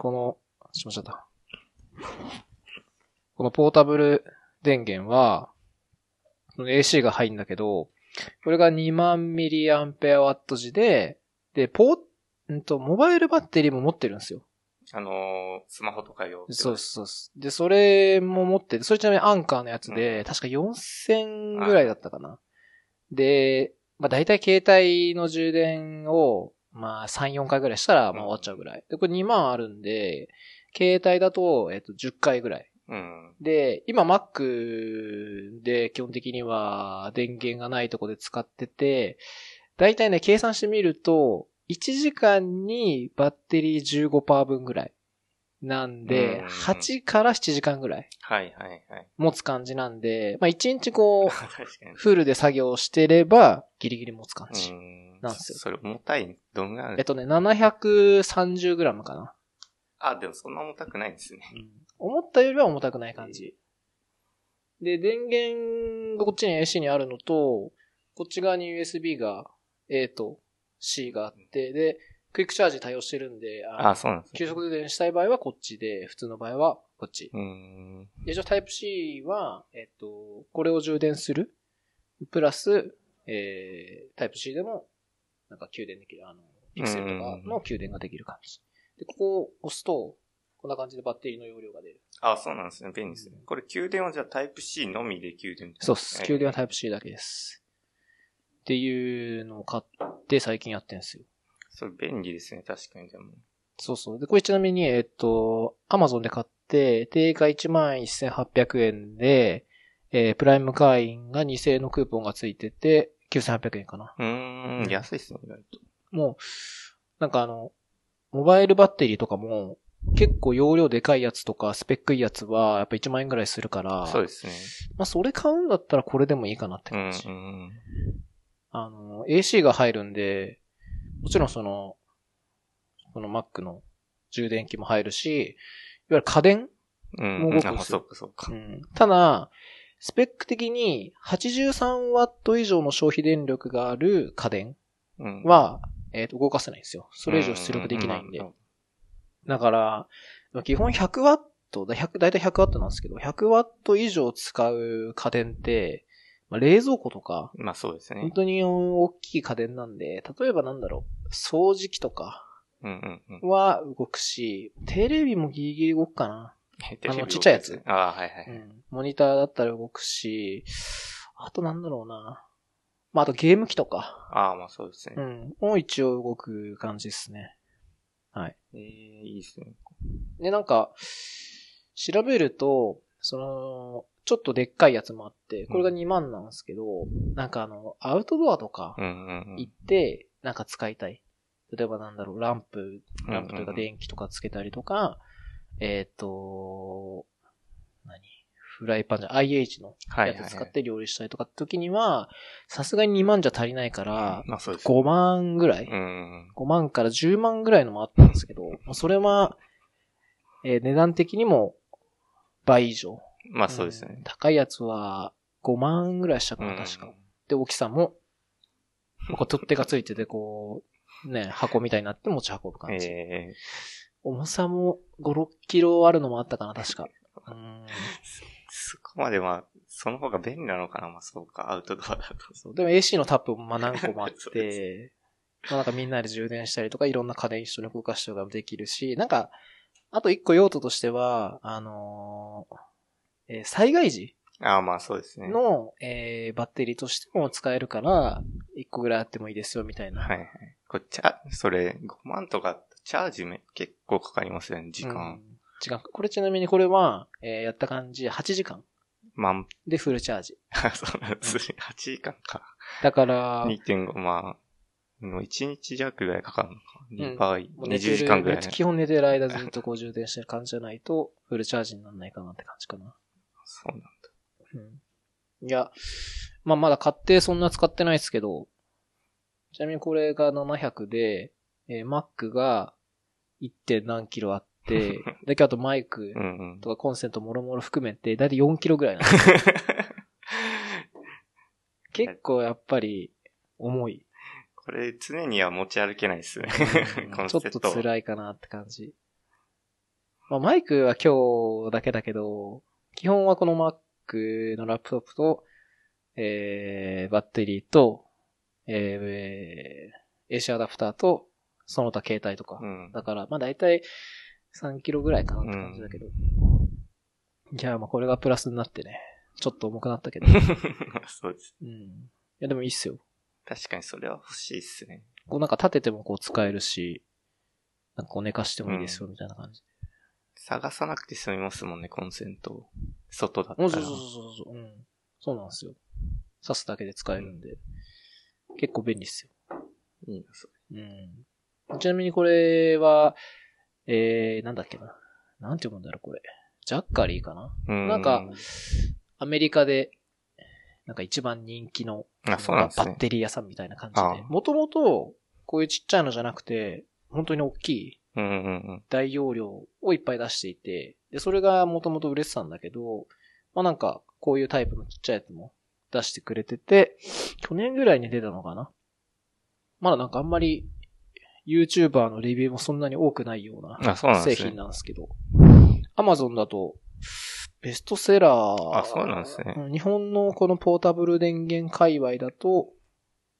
この、しまっちゃった。このポータブル電源は、AC が入るんだけど、これが2万ミリアンペアワット時で、で、ポー、んと、モバイルバッテリーも持ってるんですよ。あのースマホとか用。そうそうそう。で、それも持ってて、それちなみにアンカーのやつで、うん確か4000ぐらいだったかな。で、まあ大体携帯の充電を、まあ3、4回ぐらいしたら、まあ終わっちゃうぐらい。で、これ2万あるんで、携帯だと、えっと、10回ぐらい。うん。で、今 Mac で基本的には電源がないとこで使ってて、だいたいね、計算してみると、1時間にバッテリー15%分ぐらい。なんでうん、8から7時間ぐらいはいはいはい。持つ感じなんで、まあ1日こう。フルで作業してれば、ギリギリ持つ感じ。うんなんすよそれ重たいどんぐらいあるえっとね、730g かな。あ、でもそんな重たくないんですね。思ったよりは重たくない感じ。で、電源がこっちに AC にあるのと、こっち側に USB が A と C があって、で、クイックチャージ対応してるんで、ああ、そうなんですね。急速充電したい場合はこっちで、普通の場合はこっち。うーん。で、一応タイプ C は、えっと、これを充電する。プラス、えー、タイプ C でも、なんか給電できる、あの、ピクセルとかの給電ができる感じ。で、ここを押すと、こんな感じでバッテリーの容量が出る。あ、そうなんですね。便利ですね。これ、給電はじゃあタイプ C のみで給電そうっす。給電はタイイプ C だけです。っていうのを買って最近やってんすよ。プ。それ便利ですね。確かにでも。そうそう。で、これちなみに、えっと、アマゾンで買って、定価11,800円で、えー、プライム会員が2000円のクーポンがついてて、9800円かな。うーん、安いですね、意外と。もう、なんかあの、モバイルバッテリーとかも、結構容量でかいやつとか、スペックいいやつは、やっぱ1万円ぐらいするから、そうですね。まあそれ買うんだったらこれでもいいかなってうん、感じ。うん。あの、AC が入るんで、もちろんその、この Mac の充電器も入るし、いわゆる家電うん。もう動くんあ、ですよそうか、そうかう。ん。ただ、スペック的に 83W 以上の消費電力がある家電うん、は、えっ、と、動かせないんですよ。それ以上出力できないんで。ううだから、基本 100W、だ100だいたい 100W なんですけど、100W 以上使う家電って、まあ、冷蔵庫とか、まあそうですね本。当に大きい家電なんで、例えばなんだろう、掃除機とかうんうんうん。は動くし、テレビもギリギリ動くかな。あのちっちゃいやつああ、はいはい。うん。モニターだったら動くし、あとなんだろうな。まあ、あとゲーム機とか、ああ、まあそうですね。うん。も一応動く感じですね。はい。ええいいですね。で、なんか、調べると、その、ちょっとでっかいやつもあって、これが2万なんですけど、なんかあの、アウトドアとかうんうんうん。行って、なんか使いたい。例えばなんだろう、ランプ、ランプというかうんうんうん電気とかつけたりとか、えっ、と、何？フライパンじゃ、IH のやつ使って料理したりとかって時には、さすがに2万じゃ足りないから、まあそうです。5万ぐらい、うん。5万から10万ぐらいのもあったんですけど、それは、えー値段的にも倍以上。まあそうですねん。高いやつは5万ぐらいしたかな、うん確か。で、大きさも、こう取っ手がついてて、こう、ね、箱みたいになって持ち運ぶ感じ。ええ重さも5、6キロあるのもあったかな、確か。うんそこまでまあ、その方が便利なのかなまあそうか、アウトドアだと。そうでも AC のタップもまあ何個もあって、まあなんかみんなで充電したりとかいろんな家電一緒に動かしたりとかもできるし、なんか、あと一個用途としては、あのーえー災害時ああ、まあそうですね。の、えーバッテリーとしても使えるから、一個ぐらいあってもいいですよみたいな。はいはい。これ、チャ、それ、5万とか、チャージめ結構かかりますよね、時う間ん。時間。これちなみにこれは、えーやった感じ8時間まあ、でフルチャージ。そうなんですね。8時間か。だから、2.5、まあ、もう1日弱ぐらいかかるのか。2倍、20もう寝てる時間ぐらい。基本寝てる間ずっとこう充電してる感じじゃないと、フルチャージにならないかなって感じかな。そうなんだ。うん。いや、まあまだ買ってそんな使ってないですけど、ちなみにこれが700で、えー Mac が 1. 点何キロあって、だけあとマイク。とかコンセントもろもろ含めて、だいたい4キロぐらいなんですよ結構やっぱり重い。これ常には持ち歩けないですね。ちょっと。辛いかなって感じ。まあマイクは今日だけだけど、基本はこの Mac のラップトップと、えー、バッテリーと、えー、AC アダプターと、その他携帯とか。うん。だから、まあ大体3キロぐらいかなって感じだけど。じゃあまあこれがプラスになってね、ちょっと重くなったけど。そうです。うん。いやでもいいっすよ。確かにそれは欲しいっすね。こうなんか立ててもこう使えるし、なんかこう寝かしてもいいですよみたいな感じ。探さなくて済みますもんね、コンセント。外だったら。そうそうそうそうそう。うん。そうなんですよ。挿すだけで使えるんで。結構便利っすよ。いいな、そうん。ちなみにこれは、えー、なんだっけな。なんて読むんだろう、これ。ジャッカリーかななんか、アメリカで、なんか一番人気の、あ、そうなんバッ。テリー屋さんみたいな感じあで。もともと、こういうちっちゃいのじゃなくて、本当に大きい。大容量をいっぱい出していて、で、それがもともと売れてたんだけど、まあなんか、こういうタイプのちっちゃいやつも出してくれてて、去年ぐらいに出たのかなまだなんかあんまり、YouTuber のレビューもそんなに多くないような製。品なんですけど、Amazon だと、ベストセラー。あそうなんですね日本のこのポータブル電源界隈だと、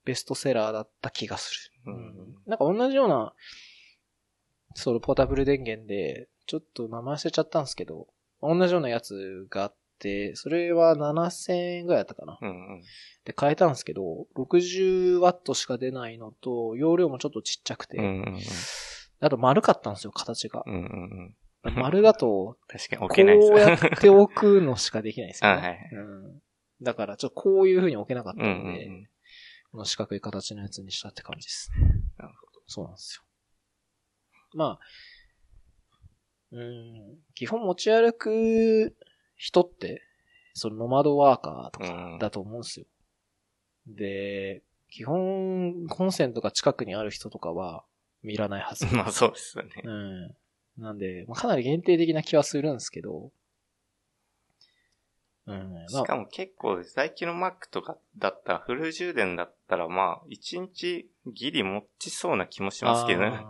ベストセラーだった気がする。うんなんか同じような、そのポータブル電源で、ちょっと名前忘れちゃったんですけど、同じようなやつがあって、それは7000円ぐらいだったかな。うんうん。で、変えたんですけど、60W しか出ないのと、容量もちょっとちっちゃくて、うんうんうん。あと丸かったんですよ、形が。うんうんうん。丸だと、確かにこ置けないですうやって置くのしかできないですよね。あ はいはいうん。だから、ちょっとこういう風に置けなかったうんので、うんうん。この四角い形のやつにしたって感じですなるほそうなんですよ。まあ、うん、基本持ち歩く人って、そのノマドワーカーとうんかだと思うんですよ。で、基本、コンセントが近くにある人とかは見らないはず。まあそうですよね。うん。なんで、まあ、かなり限定的な気はするんですけど、うん。まあしかも結構、最近の Mac とかだったら、フル充電だったら、まあ、1日ギリ持ちそうな気もしますけどね。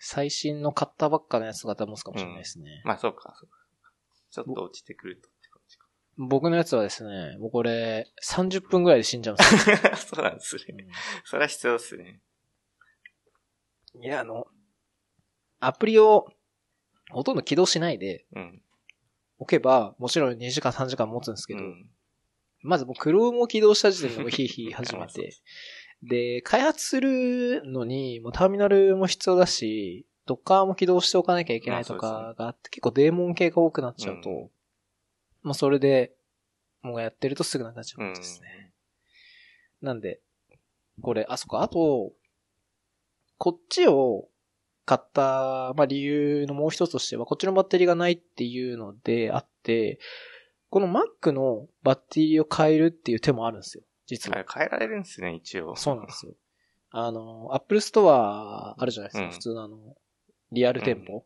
最新の買ったばっかのやつが持つかもしれないですね。まあそうか、そうか。ちょっと落ちてくるとって感じか。僕のやつはですね、もうこれ、30分ぐらいで死んじゃうんですよ。そうなんですね。それは必要ですね。いや、あの、アプリをほとんど起動しないでうん。置けば、もちろん2時間3時間持つんですけど、うん。まずもう Chrome を起動した時点でもうヒーヒー始めて、で、開発するのに、もうターミナルも必要だし、Docker も起動しておかなきゃいけないとかがあって、結構デーモン系が多くなっちゃうと、うんまあそれで、もうやってるとすぐなくなっちゃううんですね。なんで、これ、あ、そっか、あと、こっちを買った、まあ理由のもう一つとしては、こっちのバッテリーがないっていうのであって、この Mac のバッテリーを変えるっていう手もあるんですよ、実は。変えられるんですね、一応。そうなんですよ。あの、Apple Store あるじゃないですか、うん普通のあの、リアル店舗？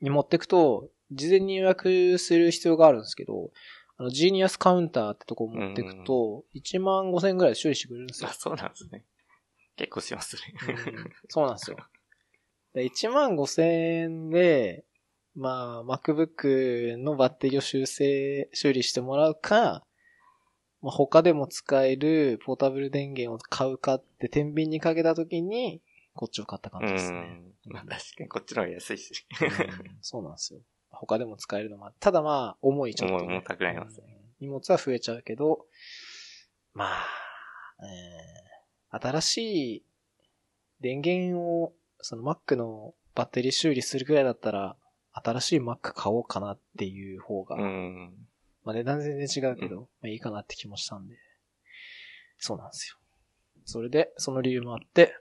に持ってくと、事前に予約する必要があるんですけど、あの、ジーニアスカウンターってとこ持ってくと、1万5千円ぐらいで修理してくれるんですよあ、。そうなんですね。結構しますね。うんそうなんですよ。で1万5千円で、まあ、MacBook のバッテリーを修正、修理してもらうか、まあ、他でも使えるポータブル電源を買うかって天秤にかけたときに、こっちを買った感うじですね。ん。まあ確かにこっちの方が安いし。うんそうなんですよ。他でも使えるのもあただまあ、重いちょっとね、重い重たくなりますねうん荷物は増えちゃうけど、まあ、えー新しい電源を、その Mac のバッテリー修理するくらいだったら、新しい Mac 買おうかなっていう方が、うん。まあ値段全然違うけど、うんまあいいかなって気もしたんで、そうなんですよ。それで、その理由もあって、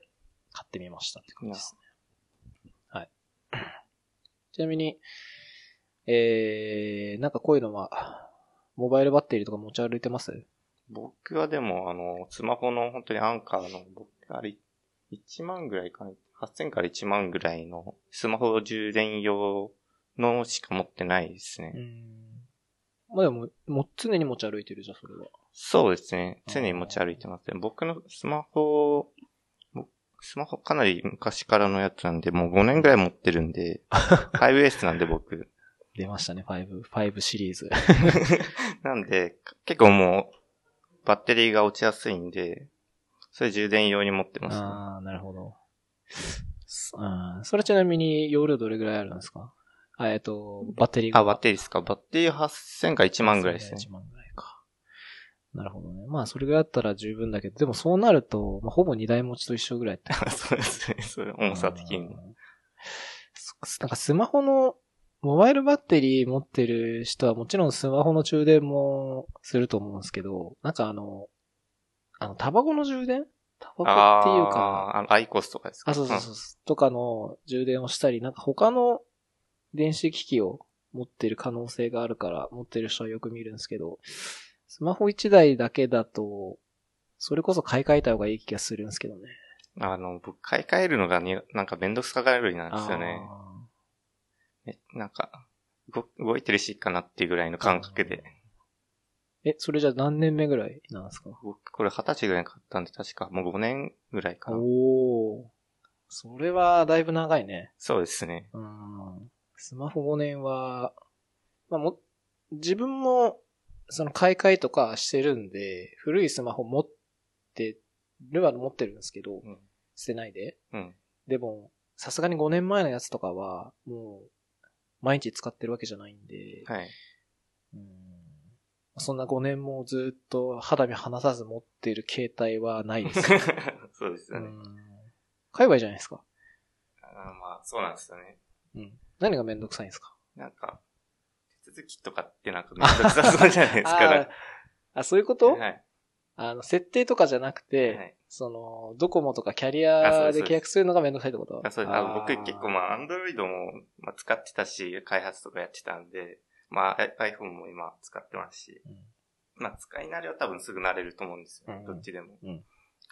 買ってみましたって感じですね。はい。ちなみに、えー、なんかこういうのは、モバイルバッテリーとか持ち歩いてます？僕はでも、あの、スマホの本当にアンカーの、僕、あれ、1万ぐらいかな？8000から1万ぐらいのスマホ充電用のしか持ってないですね。うん。まあでも、もう常に持ち歩いてるじゃん、それは。そうですね。常に持ち歩いてますね。僕のスマホ、僕スマホかなり昔からのやつなんで、もう5年ぐらい持ってるんで、5S なんで僕。出ましたね、5、5シリーズ。なんで、結構もう、バッテリーが落ちやすいんで、それ充電用に持ってます、ね、ああ、なるほど。うん。それちなみに容量どれぐらいあるんですか？あえっと、バッテリーが。あ、バッテリーですか？バッテリー8000か1万ぐらいですね。1万ぐらいか。なるほどね。まあ、それぐらいだったら十分だけど、でもそうなると、まあ、ほぼ2台持ちと一緒ぐらいって。そうですね。それ、重さ的になんかスマホの、モバイルバッテリー持ってる人はもちろんスマホの充電もすると思うんですけど、なんかあの、あの、タバコの充電？タバコっていうか、あの、アイコスとかですか？あ、そうそうそう、とかの充電をしたり、なんか他の電子機器を持ってる可能性があるから、持ってる人はよく見るんですけど、スマホ1台だけだと、それこそ買い替えた方がいい気がするんですけどね。あの、僕、買い替えるのがに、なんかめんどくさがるなんですよね。あえなんか、動動いてるしいいかなっていうぐらいの感覚で。ーえ、それじゃあ何年目ぐらいなんですか？僕、これ二十歳ぐらいに買ったんで、確かもう5年ぐらいかな。おー。それはだいぶ長いね。そうですね。うん。スマホ5年は、まあも、自分も、その買い替えとかしてるんで、古いスマホ持ってるは持ってるんですけど、うん。捨てないで。うん。でも、さすがに5年前のやつとかは、もう、毎日使ってるわけじゃないんで、はい。うんそんな5年もずっと肌身離さず持ってる携帯はないです。そうですよね。うん買えばいいじゃないですか。あーまあ、そうなんですよね。うん。何がめんどくさいんですか？なんか、手続きとかってなんかめんどくさそうじゃないですか。あそういうこと、はい。あの、設定とかじゃなくて、はいその、ドコモとかキャリアです契約するのがめんどくさいってこと？あそうです。あ僕結構まあ、アンドロイドも、まあ、使ってたし、開発とかやってたんで、まあ、iPhone も今使ってますし、うんまあ、使い慣れは多分すぐ慣れると思うんですよ。うんどっちでも、うん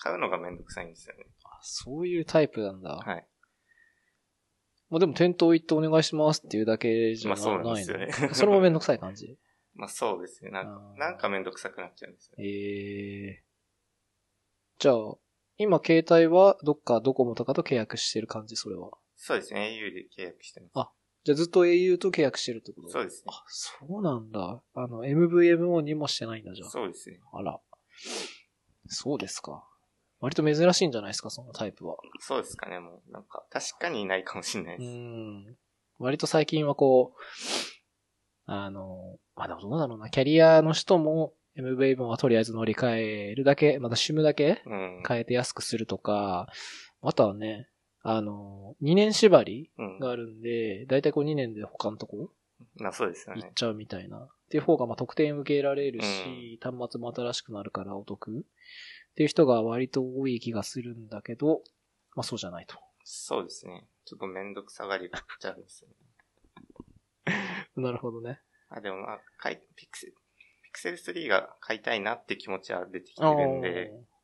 買うのがめんどくさいんですよね。あそういうタイプなんだ。はい。まあでも店頭行ってお願いしますっていうだけじゃな,、まあそうなんですよねそれもめんどくさい感じ？まあそうですね。なんかなんかめんどくさくなっちゃうんですよね。ええじゃあ、今携帯はどっかドコモとかと契約してる感じ、それは。そうですね。au で契約してます。あじゃあずっと au と契約してるってこと？そうですね。あ、そうなんだ。あの、MVMO にもしてないんだ、じゃあ。そうですね。あら。そうですか。割と珍しいんじゃないですか、そのタイプは。そうですかね。もう、なんか、確かにいないかもしれないうです。ん。割と最近はこう、あの、まあでもどうだろうな、キャリアの人も MVM はとりあえず乗り換えるだけ、また SIM だけうん。変えて安くするとか、あとはね、あの、2年縛りうん。があるんで、だいたいこう2年で他のとこまあそうですよね。行っちゃうみたいな。っていう方がまあ特典受けられるし、端末も新しくなるからお得っていう人が割と多い気がするんだけど、まあそうじゃないと。そうですね。ちょっとめんどくさがりっちゃうんですよね。なるほどね。あ、でもまあ、買い、ピクセル、ピクセル3が買いたいなって気持ちは出てきてるんで、あー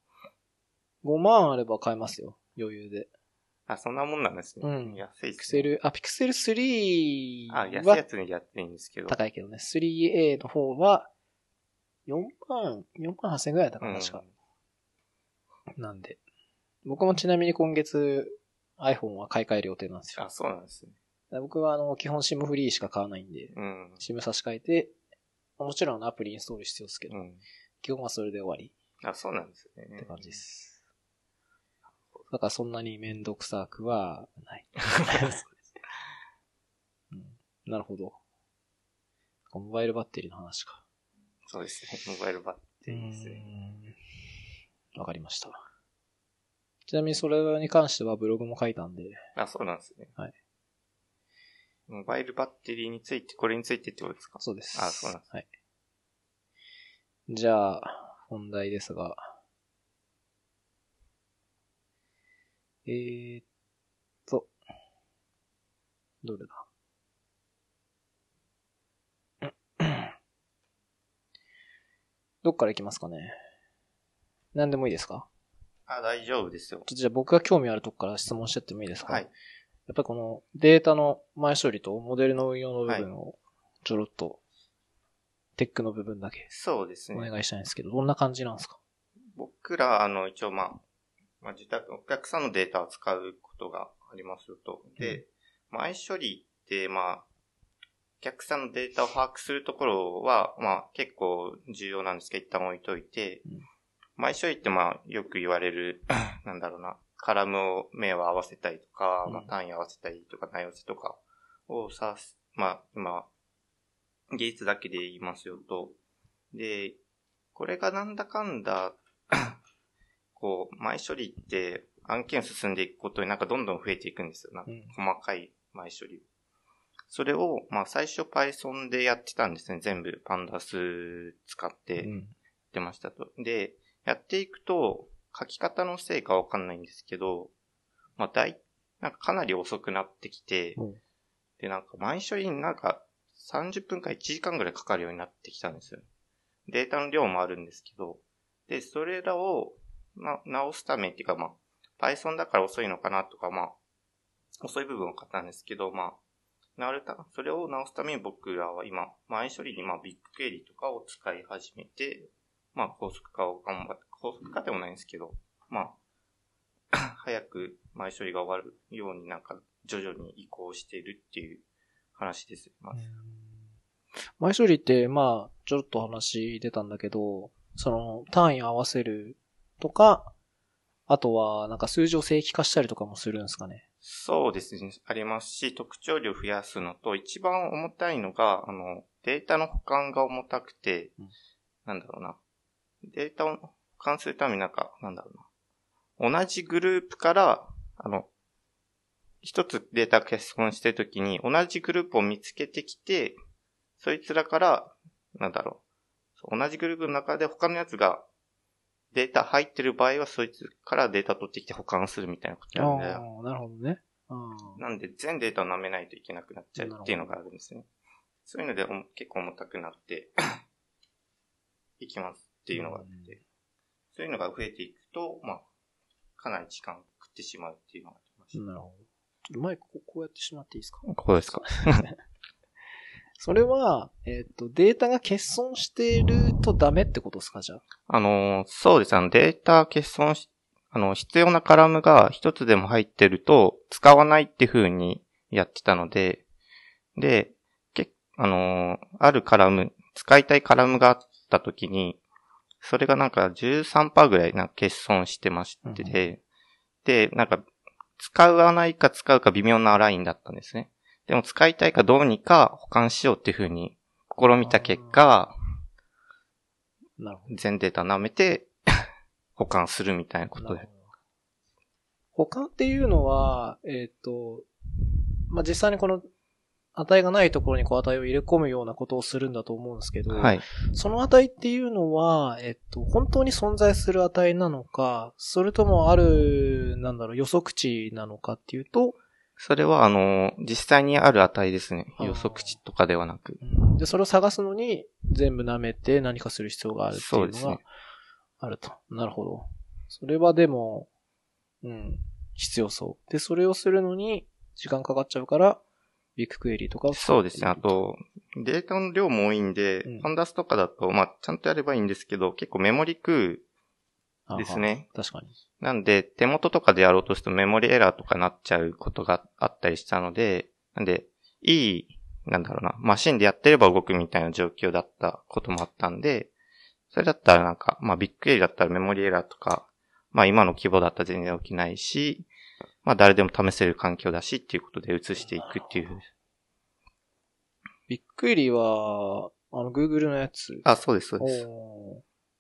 5万あれば買えますよ。余裕で。あ、そんなもんなんですね。うん安いね。ピクセル、あ、ピクセル3あ、安いやはつにやっていいんですけど。高いけどね。3A の方は4万、4万8000円ぐらいだったかな、確か。なんで。僕もちなみに今月 iPhone は買い替える予定なんですよ。あ、そうなんですね。僕はあの、基本 SIM フリーしか買わないんで、うん。SIM 差し替えて、もちろんアプリインストール必要ですけど、うん。基本はそれで終わりあ、そうなんですね。って感じです。だからそんなにめんどくさくはない。うん、なるほど。モバイルバッテリーの話か。そうですね。モバイルバッテリーですね。わかりました。ちなみにそれに関してはブログも書いたんで、あ、そうなんですね。はい。モバイルバッテリーについて、これについてってことですか？そうです。あそうなんですはい。じゃあ、本題ですが。えーっと、どれだ？どっから行きますかね何でもいいですか？あ、大丈夫ですよちょっ。とじゃあ僕が興味あるとこから質問しちゃってもいいですか？はい。やっぱりこのデータの前処理とモデルの運用の部分をちょろっと、テックの部分だけそうですね。お願いしたいんですけど、どんな感じなんですか？僕ら、あの、一応まあ、まあ、自宅、お客さんのデータを使うことがありますよと。で、前処理って、まあ、お客さんのデータを把握するところは、まあ、結構重要なんですけど、一旦置いといて、前処理ってまあ、よく言われる、なんだろうな、カラムを目を合わせたりとか、まあ、単位合わせたりとか、内容せとかをさす、まあ、今、技術だけで言いますよと。で、これがなんだかんだ こう、前処理って案件進んでいくことになんかどんどん増えていくんですよ。なんか細かい前処理。それを、まあ最初 Python でやってたんですね。全部 Pandas 使ってやってましたと。で、やっていくと、書き方のせいかわかんないんですけど、まあ大、なんかかなり遅くなってきて、で、なんか前処理になんか30分か1時間ぐらいかかるようになってきたんですよ。データの量もあるんですけど、で、それらを、ま、直すためっていうか、まあ、Python だから遅いのかなとか、まあ、遅い部分を買ったんですけど、まあ、直るた、それを直すために僕らは今、前処理に、まあ、ビッグクエリとかを使い始めて、まあ、高速化を頑張って、高速化でもないんですけど、まあ、早く前処理が終わるようになんか、徐々に移行しているっていう話です。まず。前処理って、まあ、ちょっと話出たんだけど、その、単位合わせるとか、あとは、なんか数字を正規化したりとかもするんですかね。そうですね。ありますし、特徴量増やすのと、一番重たいのが、あの、データの保管が重たくて、うん、なんだろうな。データを保管するためになんか、なんだろうな。同じグループから、あの、一つデータ欠損してるときに、同じグループを見つけてきて、そいつらから、なんだろう。同じグループの中で他のやつがデータ入ってる場合は、そいつからデータ取ってきて保管するみたいなことなんで。ああ、なるほどね。なんで、全データを舐めないといけなくなっちゃうっていうのがあるんですね。そういうので結構重たくなって いきますっていうのがあって、そういうのが増えていくと、まあ、かなり時間食ってしまうっていうのがありました。なるほど。前こうやってしまっていいですか？ここですか それは、えっ、ー、と、データが欠損してるとダメってことですか？じゃあ。あの、そうです。あの、データ欠損し、あの、必要なカラムが一つでも入ってると、使わないって風にやってたので、で、けあの、あるカラム、使いたいカラムがあった時に、それがなんか13%ぐらいなんか欠損してまして、うん、で、なんか、使わないか使うか微妙なラインだったんですね。でも使いたいかどうにか保管しようっていうふうに試みた結果、全データ舐めて 保管するみたいなことで。保管っていうのは、えっ、ー、と、まあ、実際にこの値がないところにこう値を入れ込むようなことをするんだと思うんですけど、はい、その値っていうのは、えっと、本当に存在する値なのか、それともある、なんだろう、予測値なのかっていうと、それは、あの、実際にある値ですね。予測値とかではなく。で、それを探すのに、全部舐めて何かする必要があるっていうのが、あると、ね。なるほど。それはでも、うん、必要そう。で、それをするのに、時間かかっちゃうから、ビッグクエリとかそうですね。あと、データの量も多いんで、うん、パンダスとかだと、まあ、ちゃんとやればいいんですけど、結構メモリ食うですね。確かに。なんで、手元とかでやろうとするとメモリエラーとかなっちゃうことがあったりしたので、なんで、いい、なんだろうな、マシンでやってれば動くみたいな状況だったこともあったんで、それだったらなんか、まあビッグエリだったらメモリエラーとか、まあ今の規模だったら全然起きないし、まあ誰でも試せる環境だしっていうことで移していくっていう。ビッグエリは、あの、Google のやつ。あ、そうです、そうです。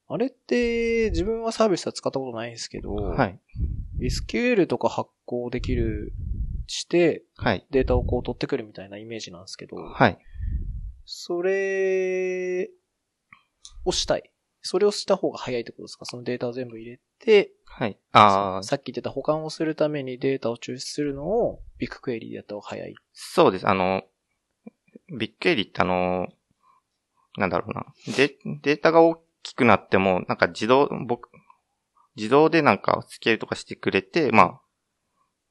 あれって、自分はサービスは使ったことないんですけど、はい。SQL とか発行できる、して、はい。データをこう取ってくるみたいなイメージなんですけど、はい。それをしたい。それをした方が早いってことですか？そのデータを全部入れて、はい。ああ。さっき言ってた保管をするためにデータを抽出するのをビッグクエリでやった方が早い。そうです。あの、ビッグクエリってあの、なんだろうな。デデータが大きくなっても、なんか自動、僕、自動でなんかスケールとかしてくれて、まあ、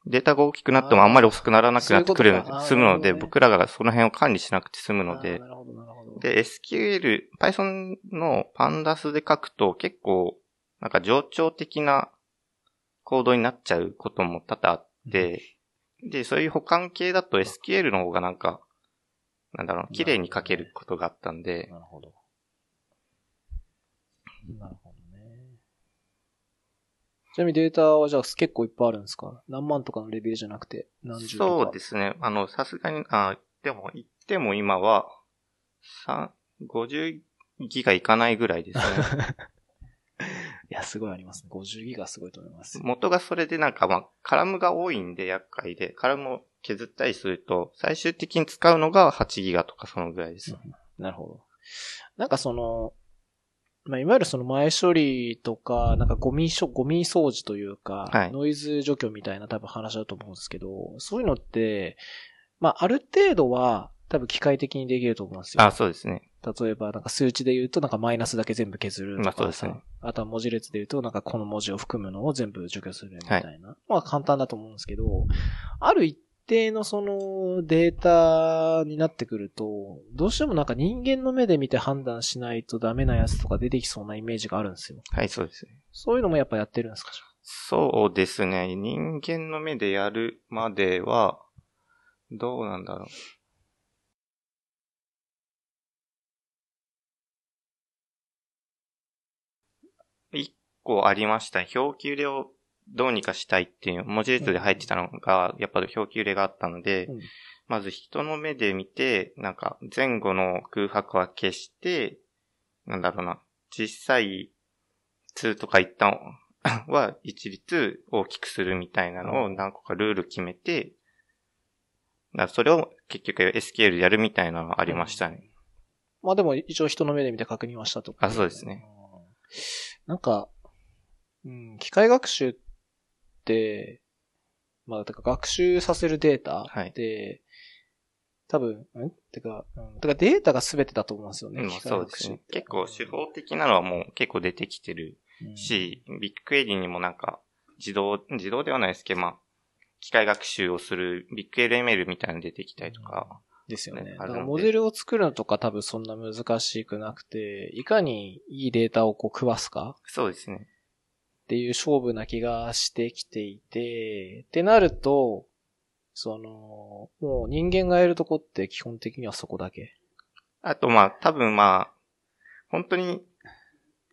データが大きくなってもあんまり遅くならなくなってくれる、済むので、僕らがその辺を管理しなくて済むので、で、SQL、Python の Pandas で書くと結構、なんか冗長的なコードになっちゃうことも多々あって、で、そういう保管系だと SQL の方がなんか、なんだろう、綺麗に書けることがあったんで、なるほど。なるほどね。ちなみにデータはじゃあ結構いっぱいあるんですか？何万とかのレベルじゃなくて何十とか。そうですね。あの、さすがに、あ、でも、言っても今は、三50ギガいかないぐらいですね。いや、すごいありますね。50ギガすごいと思います。元がそれでなんかまあ、カラムが多いんで厄介で、カラムを削ったりすると、最終的に使うのが8ギガとかそのぐらいです。なるほど。なんかその、まあ、いわゆるその前処理とか、なんかゴミしょ、ゴミ掃除というか、はいノイズ除去みたいな多分話だと思うんですけど、そういうのって、まあ、ある程度は多分機械的にできると思うんですよ。あ、そうですね。例えば、なんか数値で言うと、なんかマイナスだけ全部削るとかさ、まあそうですねあとは文字列で言うと、なんかこの文字を含むのを全部除去するみたいな。まあ簡単だと思うんですけど、ある一定のそのデータになってくると、どうしてもなんか人間の目で見て判断しないとダメなやつとか出てきそうなイメージがあるんですよ。はい、そうですね。そういうのもやっぱやってるんですかそうですね。人間の目でやるまでは、どうなんだろう。一個ありました。表記揺れをどうにかしたいっていう、文字列で入ってたのが、やっぱり表記揺れがあったので、うんまず人の目で見て、なんか前後の空白は消して、なんだろうな、実際、2とか一旦 は一律大きくするみたいなのを何個かルール決めて、だそれを結局 SQL でやるみたいなのがありましたね。まあでも一応人の目で見て確認はしたとか。あそうですね。なんか、うん、機械学習って、まあ、てか学習させるデータはいって、多分、ん？てか、うん、てかデータが全てだと思うんですよね。うん、そうですね。結構手法的なのはもう結構出てきてるうんし、ビッグクエリにもなんか自動、自動ではないですけど、まあ、機械学習をするビッグ LML みたいなの出てきたりとか、ですよね。ねだからモデルを作るのとか多分そんな難しくなくて、いかにいいデータをこう食わすかそうですね。っていう勝負な気がしてきていて、ってなると、その、もう人間がやるとこって基本的にはそこだけ。あとまあ、多分まあ、本当に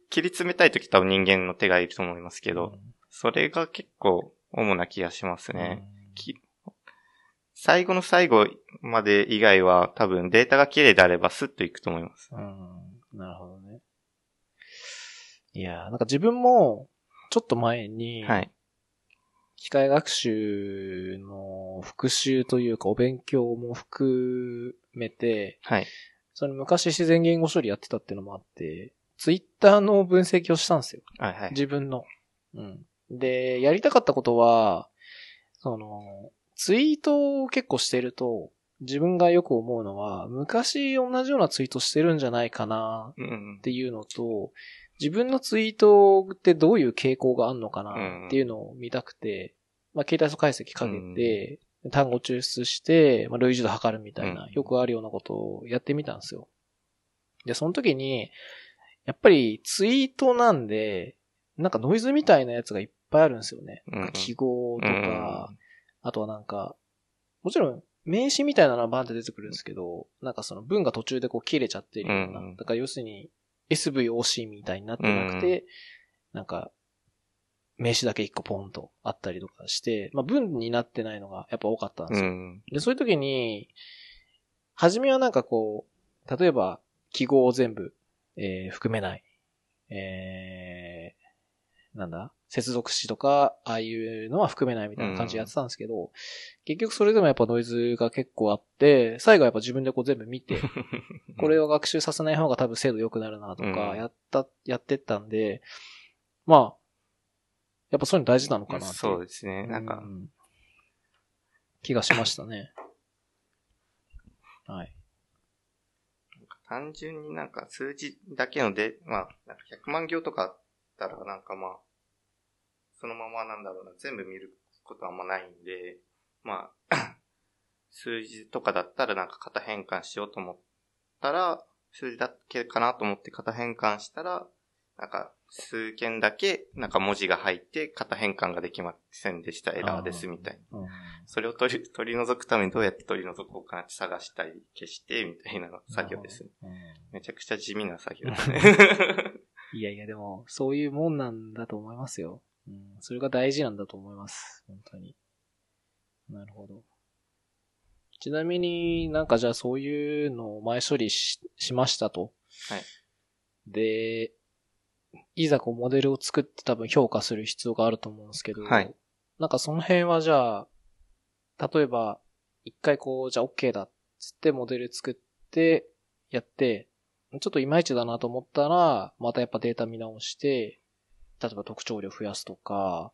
切り詰めたいとき多分人間の手がいると思いますけど、それが結構主な気がしますうんね。き最後の最後まで以外は多分データが綺麗であればスッといくと思います。うん。なるほどね。いやーなんか自分も、ちょっと前に、はい。機械学習の復習というかお勉強も含めて、はい。その昔自然言語処理やってたっていうのもあって、ツイッターの分析をしたんですよ。はいはい。自分の。うん。で、やりたかったことは、その、ツイートを結構してると、自分がよく思うのは、昔同じようなツイートしてるんじゃないかなうんっていうのと、自分のツイートってどういう傾向があるのかなっていうのを見たくて、まあ、携帯素解析かけて、単語抽出して、まあ、類似度測るみたいな、うんよくあるようなことをやってみたんですよ。で、その時に、やっぱりツイートなんで、なんかノイズみたいなやつがいっぱいあるんですよね。記号とうんか、あとはなんか、もちろん名詞みたいなのはバンって出てくるんですけど、なんかその文が途中でこう切れちゃってるような。うんだから要するに SVOC みたいになってなくて、なんか、名詞だけ一個ポンとあったりとかして、まあ文になってないのがやっぱ多かったんですよ。うん。で、そういう時に、初めはなんかこう、例えば記号を全部、えー含めない。えー、なんだ？接続詞とか、ああいうのは含めないみたいな感じでやってたんですけど、結局それでもやっぱノイズが結構あって、最後はやっぱ自分でこう全部見て、これを学習させない方が多分精度良くなるなとか、うんやった、やってったんで、まあ、やっぱそういうの大事なのかなって。そうですね。なんかう、ん気がしましたね。はい。単純になんか数字だけので、まあ、なんか100万行とかたらなんかまあ、そのままなんだろうな、全部見ることはあんまないんで、まあ、数字とかだったらなんか型変換しようと思ったら、数字だけかなと思って型変換したら、なんか数件だけ、なんか文字が入って型変換ができませんでした、エラーですみたいな。うんそれを取り、取り除くためにどうやって取り除こうかなって探したり、消して、みたいな作業ですね。うんめちゃくちゃ地味な作業ですね。いやいや、でも、そういうもんなんだと思いますよ。うん、それが大事なんだと思います。本当に。なるほど。ちなみになんかじゃあそういうのを前処理ししましたと。はい。で、いざこうモデルを作って多分評価する必要があると思うんですけど、はいなんかその辺はじゃあ、例えば、一回こう、じゃあ OK だっつってモデル作って、やって、ちょっといまいちだなと思ったら、またやっぱデータ見直して、例えば特徴量増やすとか、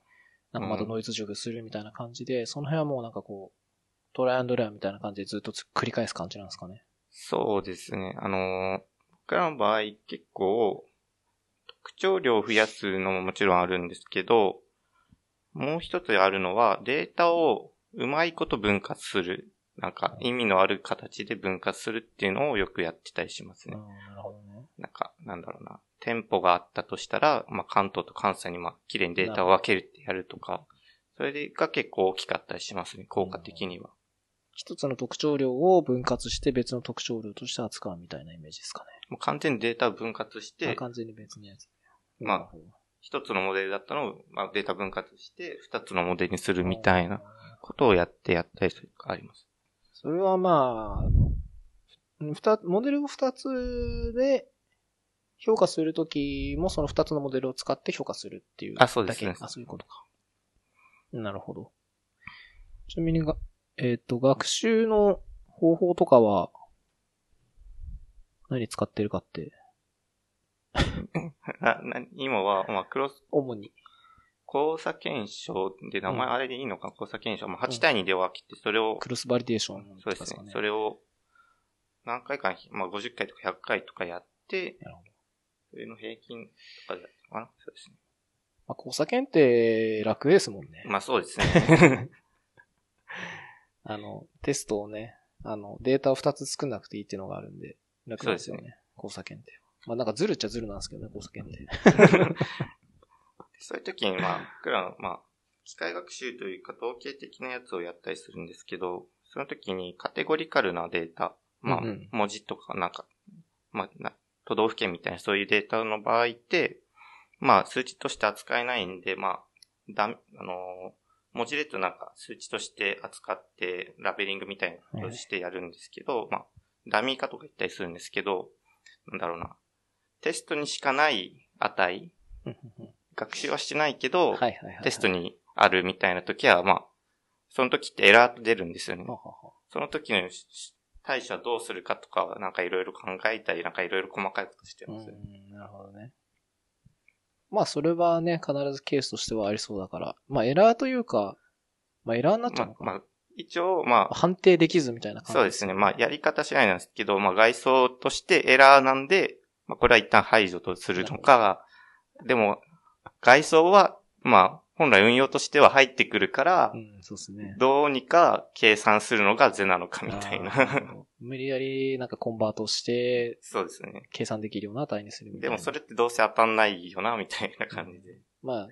なんかまたノイズ除去するみたいな感じで、その辺はもうなんかこう、トライアンドレアみたいな感じでずっとつ繰り返す感じなんですかね。そうですね。あのー、僕らの場合結構、特徴量を増やすのももちろんあるんですけど、もう一つあるのは、データをうまいこと分割する。なんか意味のある形で分割するっていうのをよくやってたりしますね。うん、なるほどね。なんか、なんだろうな。店舗があったとしたら、まあ、関東と関西にまあ、綺麗にデータを分けるってやるとか、それが結構大きかったりしますね、効果的には。一つの特徴量を分割して別の特徴量として扱うみたいなイメージですかね。もう完全にデータを分割して、あ完全に別のやつ。まあ一つのモデルだったのを、まあ、データ分割して、二つのモデルにするみたいな。ことをやってやったりするあります。それはまあ、二つ、モデルを二つで評価するときもその二つのモデルを使って評価するっていうだけ。あそうですねあ、そういうことか。なるほど。ちなみにが、えっ、と、学習の方法とかは、何使ってるかって、な、な、今は、まあ、クロス、主に。交差検証で名前うんあれでいいのか、交差検証。まあ、8対2で分けて、それを、クロスバリデーションそうですね。それを、何回か、まあ、50回とか100回とかやって、なるほど。それの平均とかでやったかな？そうですね。まあ、交差検って楽ですもんね。まあ、そうですね。あの、テストをね、あの、データを2つ作んなくていいっていうのがあるんで、楽ですよね。そう交差検定は。まあなんかずるっちゃずるなんですけどね、交差検定。そういう時に、まあ、僕らの、まあ、機械学習というか、統計的なやつをやったりするんですけど、その時にカテゴリカルなデータ、まあ、文字とか、なんか、まあな、都道府県みたいなそういうデータの場合って、まあ、数値として扱えないんで、まあ、だ、あのー文字列をなんか数値として扱って、ラベリングみたいなのをしてやるんですけど、まあ、ダミー化とか言ったりするんですけど、なんだろうな。テストにしかない値、学習はしてないけど、はいはいはいはい。テストにあるみたいな時は、まあ、その時ってエラーと出るんですよねは。ははその時のし対処はどうするかとかは、なんかいろいろ考えたり、なんかいろいろ細かいことしてうます。ん、なるほどね。まあそれはね、必ずケースとしてはありそうだから。まあエラーというか、まあエラーになっちゃうのかな。まあ、まあ、一応、まあ、判定できずみたいな感じ。そうですね。まあ、やり方次第なんですけど、まあ、外装としてエラーなんで、まあ、これは一旦排除とするのか、でも、外装は、まあ、本来運用としては入ってくるからう、ん、そうですね。どうにか計算するのが是なのかみたいな。無理やりなんかコンバートして、そうですね。計算できるような値にするみたいな。でもそれってどうせ当たんないよな、みたいな感じで。まあ、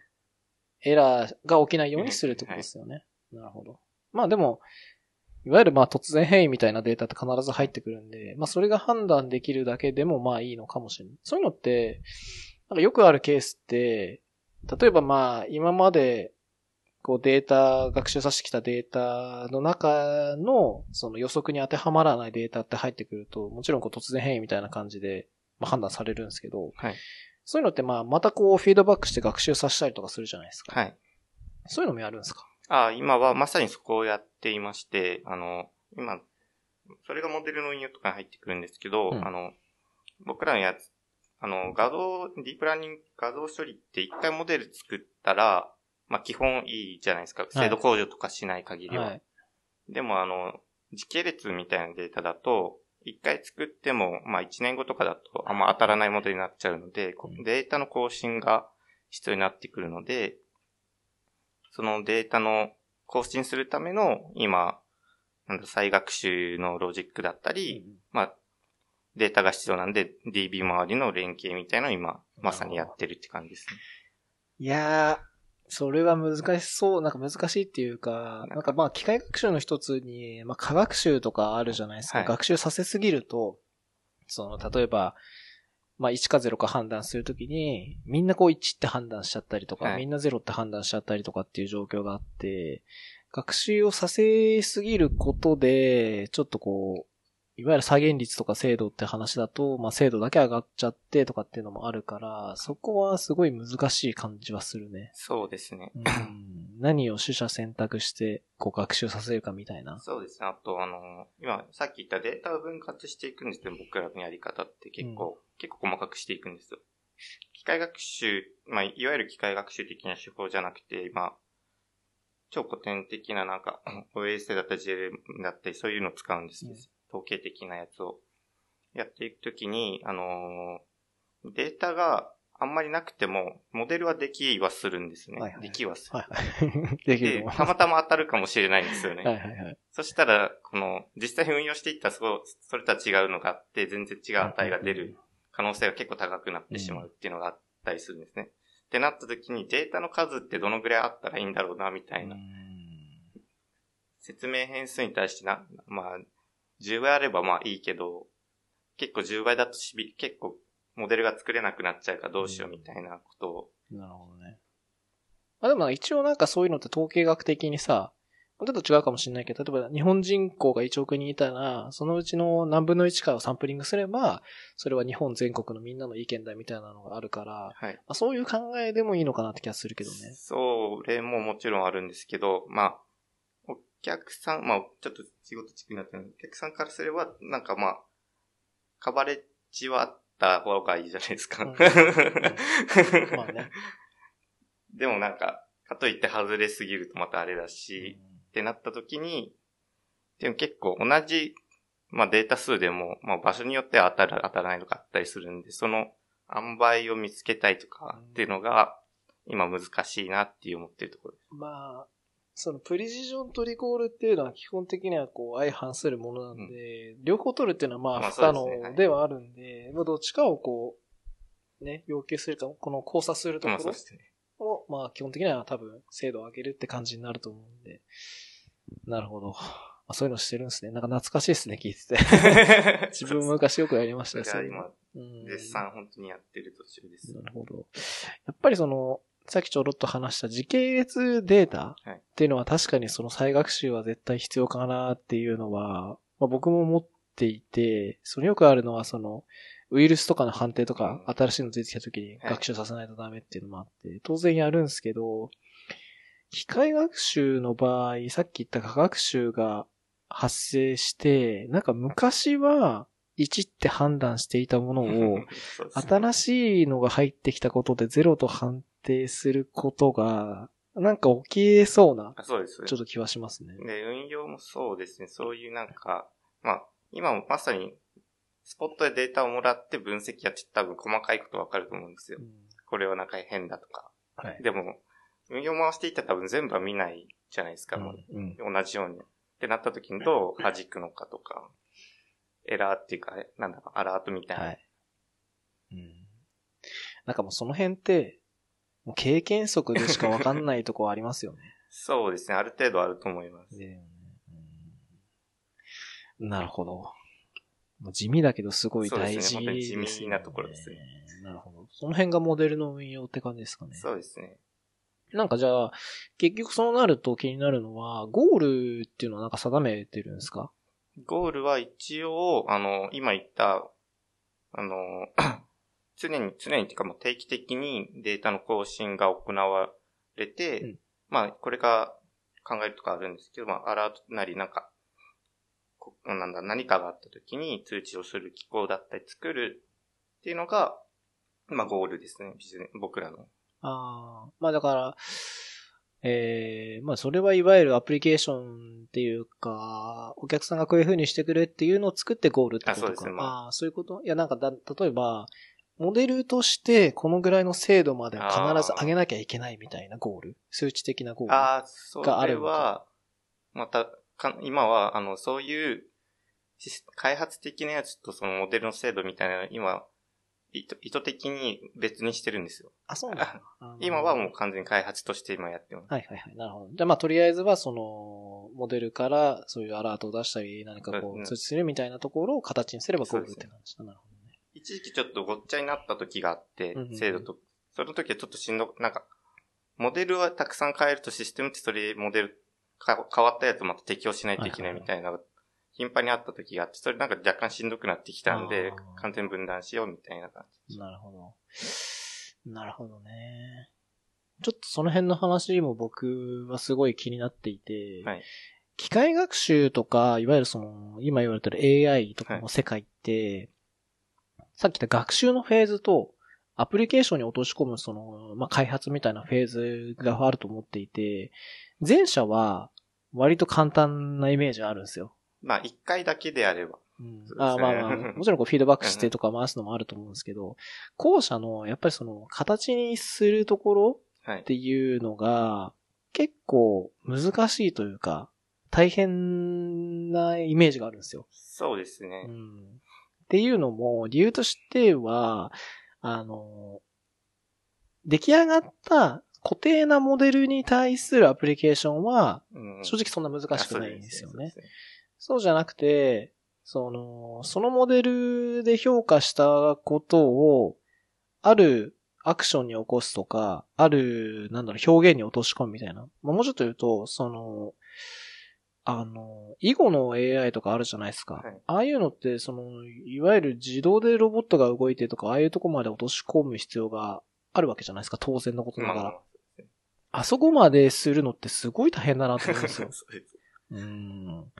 エラーが起きないようにするってことですよね。なるほど。まあでも、いわゆるまあ突然変異みたいなデータって必ず入ってくるんで、まあそれが判断できるだけでもまあいいのかもしれない。そういうのって、なんかよくあるケースって、例えばまあ今までこうデータ、学習させてきたデータの中のその予測に当てはまらないデータって入ってくると、もちろんこう突然変異みたいな感じで、まあ、判断されるんですけど、はい。そういうのってまあまたこうフィードバックして学習させたりとかするじゃないですか。はい。そういうのもやるんですか？あ今はまさにそこをやっていまして、あの、今、それがモデルの運用とかに入ってくるんですけど、うんあの、僕らのやつ、あの、画像、ディープラーニング画像処理って一回モデル作ったら、まあ基本いいじゃないですか。精度向上とかしない限りは。はい。でもあの、時系列みたいなデータだと、一回作っても、まあ一年後とかだとあんま当たらないモデルになっちゃうので、こうんデータの更新が必要になってくるので、そのデータの更新するための今、なんだ、再学習のロジックだったり、まあ、データが必要なんで、DB 周りの連携みたいなのを今、まさにやってるって感じですね。いやー、それは難しそう、なんか難しいっていうか、なんかまあ機械学習の一つに、まあ科学習とかあるじゃないですか。はい学習させすぎると、その、例えば、まあ1か0か判断するときに、みんなこう1って判断しちゃったりとか、はいみんな0って判断しちゃったりとかっていう状況があって、学習をさせすぎることで、ちょっとこう、いわゆる再現率とか精度って話だと、まあ精度だけ上がっちゃってとかっていうのもあるから、そこはすごい難しい感じはするね。そうですね。うん何を取捨選択して、こう学習させるかみたいな。そうですね。あと、あの、今、さっき言ったデータを分割していくんですけど、僕らのやり方って結構、結構細かくしていくんですよ。機械学習、まあ、いわゆる機械学習的な手法じゃなくて、まあ、超古典的ななんか、OS だったり JLM だったり、そういうのを使うんですけど、うん統計的なやつをやっていくときに、あのーデータがあんまりなくても、モデルはできはするんですね。はいはいできはする。はいはい。できるたまたま当たるかもしれないんですよね。はいはいはい。そしたら、この、実際に運用していったらそう、それとは違うのがあって、全然違う値が出る可能性が結構高くなってしまうっていうのがあったりするんですね。ってなった時にデータの数ってどのぐらいあったらいいんだろうな、みたいな。説明変数に対してな、まあ、10倍あればまあいいけど、結構10倍だとしび、結構モデルが作れなくなっちゃうからどうしようみたいなことを、なるほどね。あ、でも一応なんかそういうのって統計学的にさ、ちょっと違うかもしれないけど、例えば日本人口が1億人いたら、そのうちの何分の1かをサンプリングすれば、それは日本全国のみんなの意見だみたいなのがあるから、はい。まあ、そういう考えでもいいのかなって気がするけどね。それももちろんあるんですけど、まあ、お客さん、まあ、ちょっと仕事地区になってるお客さんからすれば、なんかまあ、カバレッジはあった方がいいじゃないですか。うん まあね。でもなんか、かといって外れすぎるとまたあれだし、ってなった時に、でも結構同じ、まあデータ数でも、まあ場所によっては当たる、当たらないとかあったりするんで、その塩梅を見つけたいとかっていうのが、今難しいなっていう思ってるところです。まあ、そのプリシジョンとリコールっていうのは基本的にはこう相反するものなんで、両方取るっていうのはままああ不可能ではあるんで、まあどっちかをこう、ね、要求するか、この交差するところ。を、まあ基本的には多分精度を上げるって感じになると思うんで。なるほど。まあ、そういうのしてるんですね。なんか懐かしいですね、聞いてて。自分も昔よくやりましたよ、それ今、うん絶賛本当にやってる途中です。なるほど。やっぱりその、さっきちょろっと話した時系列データはい。っていうのは確かにその再学習は絶対必要かなっていうのは、まあ、僕も思っていて、そのよくあるのはその、ウイルスとかの判定とかうん。新しいの出てきた時にはい。学習させないとダメっていうのもあって、当然やるんですけど、機械学習の場合、さっき言った科学習が発生して、なんか昔は1って判断していたものを、新しいのが入ってきたことでゼロと判定することが、なんか起きえそうな、あそうです。ちょっと気はしますね。で、運用もそうですね。そういうなんか、まあ、今もまさに、スポットでデータをもらって分析やって多分細かいことわかると思うんですよ。これはなんか変だとか。はい。でも、運用回していったら多分全部は見ないじゃないですか。もううん。同じように。ってなった時にどう弾くのかとか、エラーっていうか、なんだろう、アラートみたいな。はい。うん。なんかもうその辺って、もう経験則でしかわかんないとこありますよね。そうですね。ある程度あると思います。ねうんなるほど。地味だけどすごい大事ですね地味なところですね。なるほど。その辺がモデルの運用って感じですかね。そうですね。なんかじゃあ、結局そうなると気になるのは、ゴールっていうのはなんか定めてるんですか？ゴールは一応、あの、今言った、あの、常に、常にっていうか、まあ定期的にデータの更新が行われて、うんまあ、これが考えるとかあるんですけど、まあ、アラートなり、なんか、こなんだ、何かがあった時に通知をする機構だったり作るっていうのが、まあ、ゴールですね。ビジネ僕らの。ああ、まあだから、ええまあそれはいわゆるアプリケーションっていうか、お客さんがこういう風にしてくれっていうのを作ってゴールってことか。あそうですねまあああ、そういうこと？いやなんかだ、例えば、モデルとしてこのぐらいの精度まで必ず上げなきゃいけないみたいなゴール？数値的なゴール。ああ、それがあるのは、また、か今は、あの、そういう開発的なやつとそのモデルの精度みたいなの今、意図意図的に別にしてるんですよ。あ、そうなんだ。今はもう完全に開発として今やってます。はいはいはい。なるほど。じゃあまあとりあえずはその、モデルからそういうアラートを出したり、何かこう通知するみたいなところを形にすればゴールって感じだ。なるほどね。一時期ちょっとごっちゃになった時があってうんうんうん、精度と、その時はちょっとしんど、なんか、モデルはたくさん変えるとシステムってそれモデルか変わったやつまた適用しないといけないみたいな、頻繁にあった時があって、それなんか若干しんどくなってきたんで完全分断しようみたいな感じ。なるほど。なるほどね。ちょっとその辺の話も僕はすごい気になっていて、はい機械学習とか、いわゆるその、今言われてる AI とかの世界って、さっき言った学習のフェーズと、アプリケーションに落とし込むその、まあ、開発みたいなフェーズがあると思っていて、前者は割と簡単なイメージがあるんですよ。まあ、一回だけであれば。うんああまあまあ、もちろんこうフィードバックしてとか回すのもあると思うんですけど、後者のやっぱりその形にするところはいっ。ていうのが結構難しいというか、大変なイメージがあるんですよ。そうですうね。ん、っていうのも理由としては、あの、出来上がった固定なモデルに対するアプリケーションはうん正直そんな難しくないんですよね。あそうですね。そうじゃなくて、その、そのモデルで評価したことを、あるアクションに起こすとか、ある、なんだろう、表現に落とし込むみたいな。まあ、もうちょっと言うと、その、あの、囲碁の AI とかあるじゃないですか。はいああいうのって、その、いわゆる自動でロボットが動いてとか、ああいうとこまで落とし込む必要があるわけじゃないですか。当然のことながら。まあまあ、あそこまでするのってすごい大変だなと思うんですよ。そうん。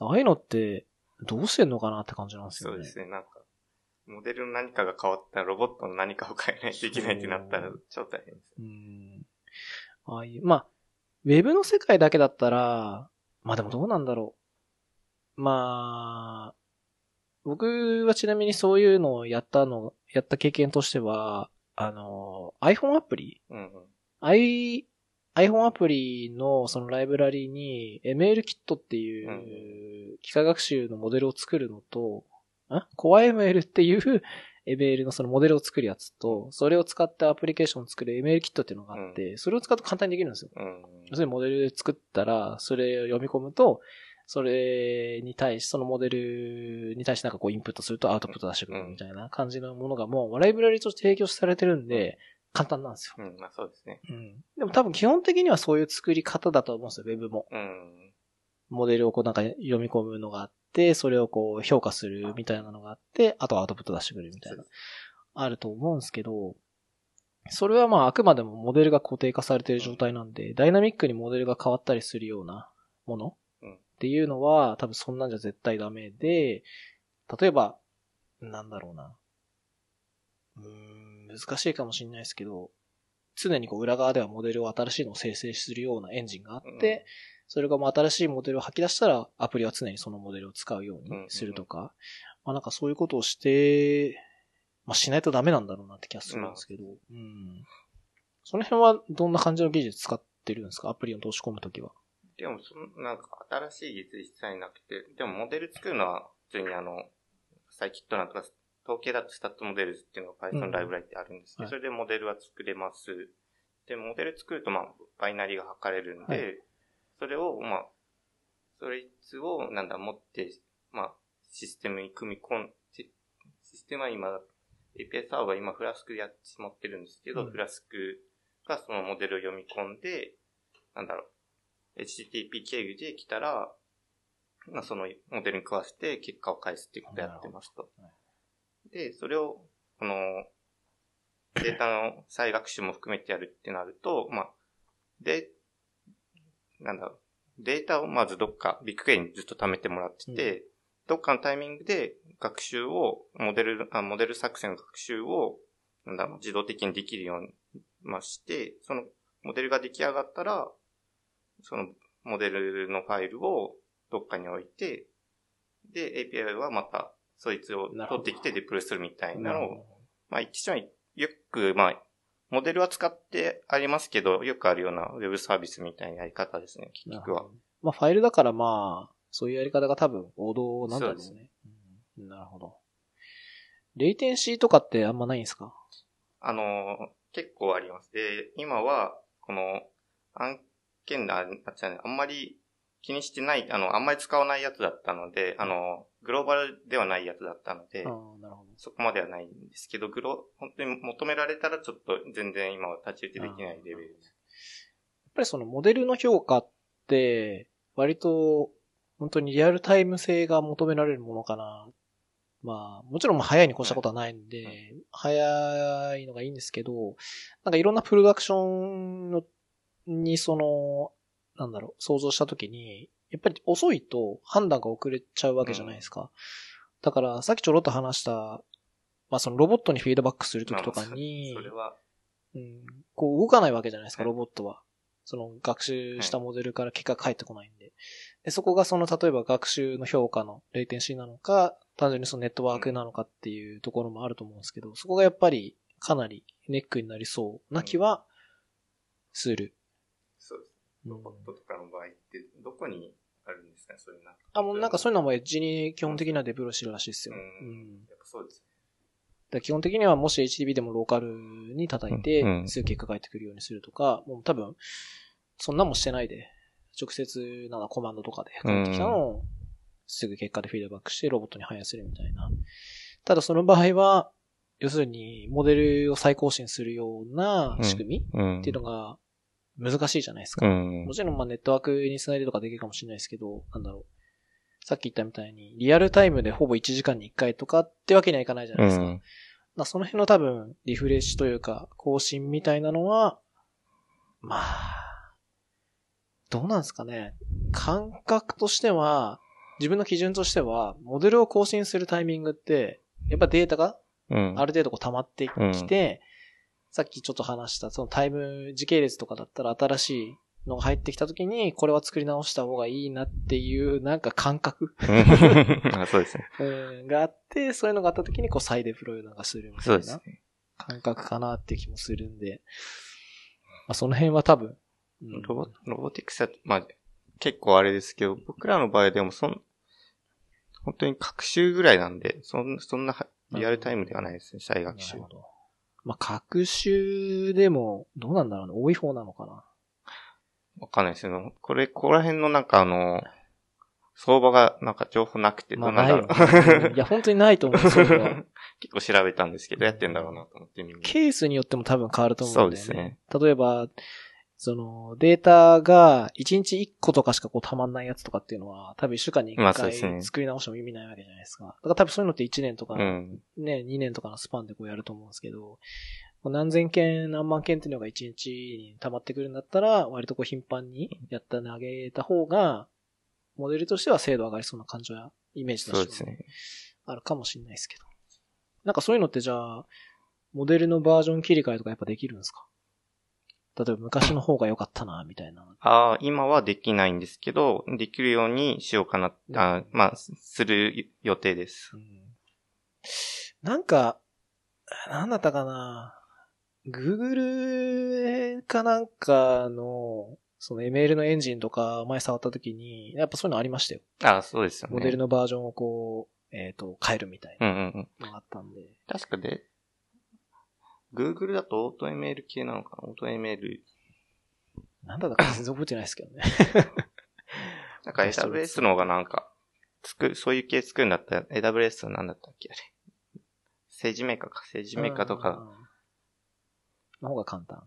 ああいうのって、どうしてんのかなって感じなんですよね。そうですね。なんか、モデルの何かが変わったらロボットの何かを変えないといけないってなったら超大変です。うん。ああいう、まあ、ウェブの世界だけだったら、まあでもどうなんだろう。まあ、僕はちなみにそういうのをやったの、やった経験としては、あの、iPhone アプリうんうん。i、iPhone アプリのそのライブラリに MLKit っていう機械学習のモデルを作るのと、ん CoreML っていう ML のそのモデルを作るやつと、それを使ってアプリケーションを作る MLKit っていうのがあって、それを使うと簡単にできるんですよ。うん。要するにモデルで作ったら、それを読み込むと、それに対し、そのモデルに対してなんかこうインプットするとアウトプット出してくるみたいな感じのものがもうライブラリとして提供されてるんで、簡単なんですよ。うん、まあそうですね。うん。でも多分基本的にはそういう作り方だと思うんですよ、ウェブも。うん。モデルをこうなんか読み込むのがあって、それをこう評価するみたいなのがあって、あとはアウトプット出してくるみたいな、あると思うんですけど、それはまああくまでもモデルが固定化されている状態なんで、ダイナミックにモデルが変わったりするようなものうん。っていうのは多分そんなんじゃ絶対ダメで、例えば、なんだろうな。うーん、難しいかもしれないですけど、常にこう裏側ではモデルを新しいのを生成するようなエンジンがあって、うんそれがもう新しいモデルを吐き出したら、アプリは常にそのモデルを使うようにするとか、まあなんかそういうことをして、まあしないとダメなんだろうなって気がするんですけど、うん。その辺はどんな感じの技術使ってるんですか？アプリを通し込むときは。でも、その、なんか新しい技術一切なくて、でもモデル作るのは普通にあの、サイキットなんとか、統計だとスタットモデルズっていうのが Python うんライブラリってあるんですけど、はいそれでモデルは作れます。で、モデル作るとまあ、バイナリーが測れるんで、はいそれをまあ、それをなんだ、持って、まあ、システムに組み込んシシステムは今、API サーバー今フラスクでやってしまってるんですけど、うん。フラスクがそのモデルを読み込んで、なんだろう、HTTP 経由で来たら、まあ、そのモデルに食わせて結果を返すっていうことをやってますと。で、それを、この、データの再学習も含めてやるってなると、まあ、で、なんだろう、データをまずどっか、ビッグクエリにずっと貯めてもらってて、どっかのタイミングで学習を、モデル、あモデル作成の学習を、なんだろう、自動的にできるように、まあ、して、そのモデルが出来上がったら、そのモデルのファイルをどっかに置いて、で、API はまた、そいつを取ってきてデプロイするみたいなのを、ほまあ、一緒によく、まあ、モデルは使ってありますけど、よくあるようなウェブサービスみたいなやり方ですね、結局は。まあファイルだからまあ、そういうやり方が多分王道なんだろうそうでね。うん、なるほど。レイテンシーとかってあんまないんですか？あの、結構あります。で、今は、この、案件だ、あじゃあねあんまり気にしてない、あの、あんまり使わないやつだったので、あの、グローバルではないやつだったので。そこまではないんですけど、グロ、本当に求められたらちょっと全然今は太刀打ちできないレベルです。やっぱりそのモデルの評価って、割と、本当にリアルタイム性が求められるものかな。まあ、もちろんまあ早いに越したことはないんで、はい早いのがいいんですけど、なんかいろんなプロダクションのにその、なんだろう、想像したときに、やっぱり遅いと判断が遅れちゃうわけじゃないですか。だから、さっきちょろっと話した、まあそのロボットにフィードバックするときとかに、それは、うん、こう動かないわけじゃないですか、はいロボットは。その学習したモデルから結果が返ってこないんで。で、そこがその、例えば学習の評価のレイテンシーなのか、単純にそのネットワークなのかっていうところもあると思うんですけど、そこがやっぱりかなりネックになりそうな気はする。そうです。うんロボットとかの場合って、どこにあるんですかね、そういうなんか。あ、もうなんかそういうのもエッジに基本的にはデプロイしてるらしいですよ。ううんん。やっぱそうですだから基本的にはもし HTTP でもローカルに叩いてすぐ結果返ってくるようにするとか、もう多分、そんなんもしてないで、直接なんかコマンドとかで返ってきたのを、すぐ結果でフィードバックしてロボットに反映するみたいな。ただその場合は、要するにモデルを再更新するような仕組みうん。っていうのが難しいじゃないですか。うんも。ちろんまあネットワークにつないでとかできるかもしれないですけど、なんだろう。さっき言ったみたいに、リアルタイムでほぼ1時間に1回とかってわけにはいかないじゃないですか。うんまあその辺の多分、リフレッシュというか、更新みたいなのは、まあ、どうなんですかね。感覚としては、自分の基準としては、モデルを更新するタイミングって、やっぱデータがうん。ある程度こう溜まってきて、さっきちょっと話した、そのタイム時系列とかだったら新しいのが入ってきた時に、これは作り直した方がいいなっていう、なんか感覚あ そうですね。うんがあって、そういうのがあった時にこう再デプロイなんかするみたいなですね。感覚かなって気もするんで、まあ、その辺は多分、うんロボ、ロボティクスは、まあ、結構あれですけど、僕らの場合でもそん、本当に学習ぐらいなんで、そんそんなはリアルタイムではないですね、再学習なる。ほど。まあ、学習でも、どうなんだろうね。多い方なのかな。わかんないですよ。これ、ここら辺のなんかあの、相場がなんか情報なくて、どまあ、うなんないだろう。よね。いや、本当にないと思う、それは。結構調べたんですけど、やってんだろうなと思って。ケースによっても多分変わると思うんだよね。そうですね例えば、その、データが1日1個とかしかこう溜まんないやつとかっていうのは、多分1週間に1まあそう回作り直しても意味ないわけじゃないですか。だから多分そういうのって1年とか、うん。ね、2年とかのスパンでこうやると思うんですけど、何千件、何万件っていうのが1日に溜まってくるんだったら、割とこう頻繁にやった投げた方が、モデルとしては精度上がりそうな感じは、イメージとしてね。あるかもしれないですけど。なんかそういうのってじゃあ、モデルのバージョン切り替えとかやっぱできるんですか？例えば昔の方が良かったな、みたいな。ああ、今はできないんですけど、できるようにしようかな、あまあ、する予定です。うんなんか、なんだったかな Google かなんかの、その ML のエンジンとか前触った時に、やっぱそういうのありましたよ。ああ、そうですよね。モデルのバージョンをこう、えっ、と、変えるみたいうんうんうん。なのがあったんで。確かで、Google だとオート ML 系なのかな？オート ML。なんだったか全然覚えてないですけどね。なんか AWS の方がなんか、作る、そういう系作るんだったら AWS は何だったっけあれ。政治メーカーか。政治メーカーとか。うん。の方が簡単。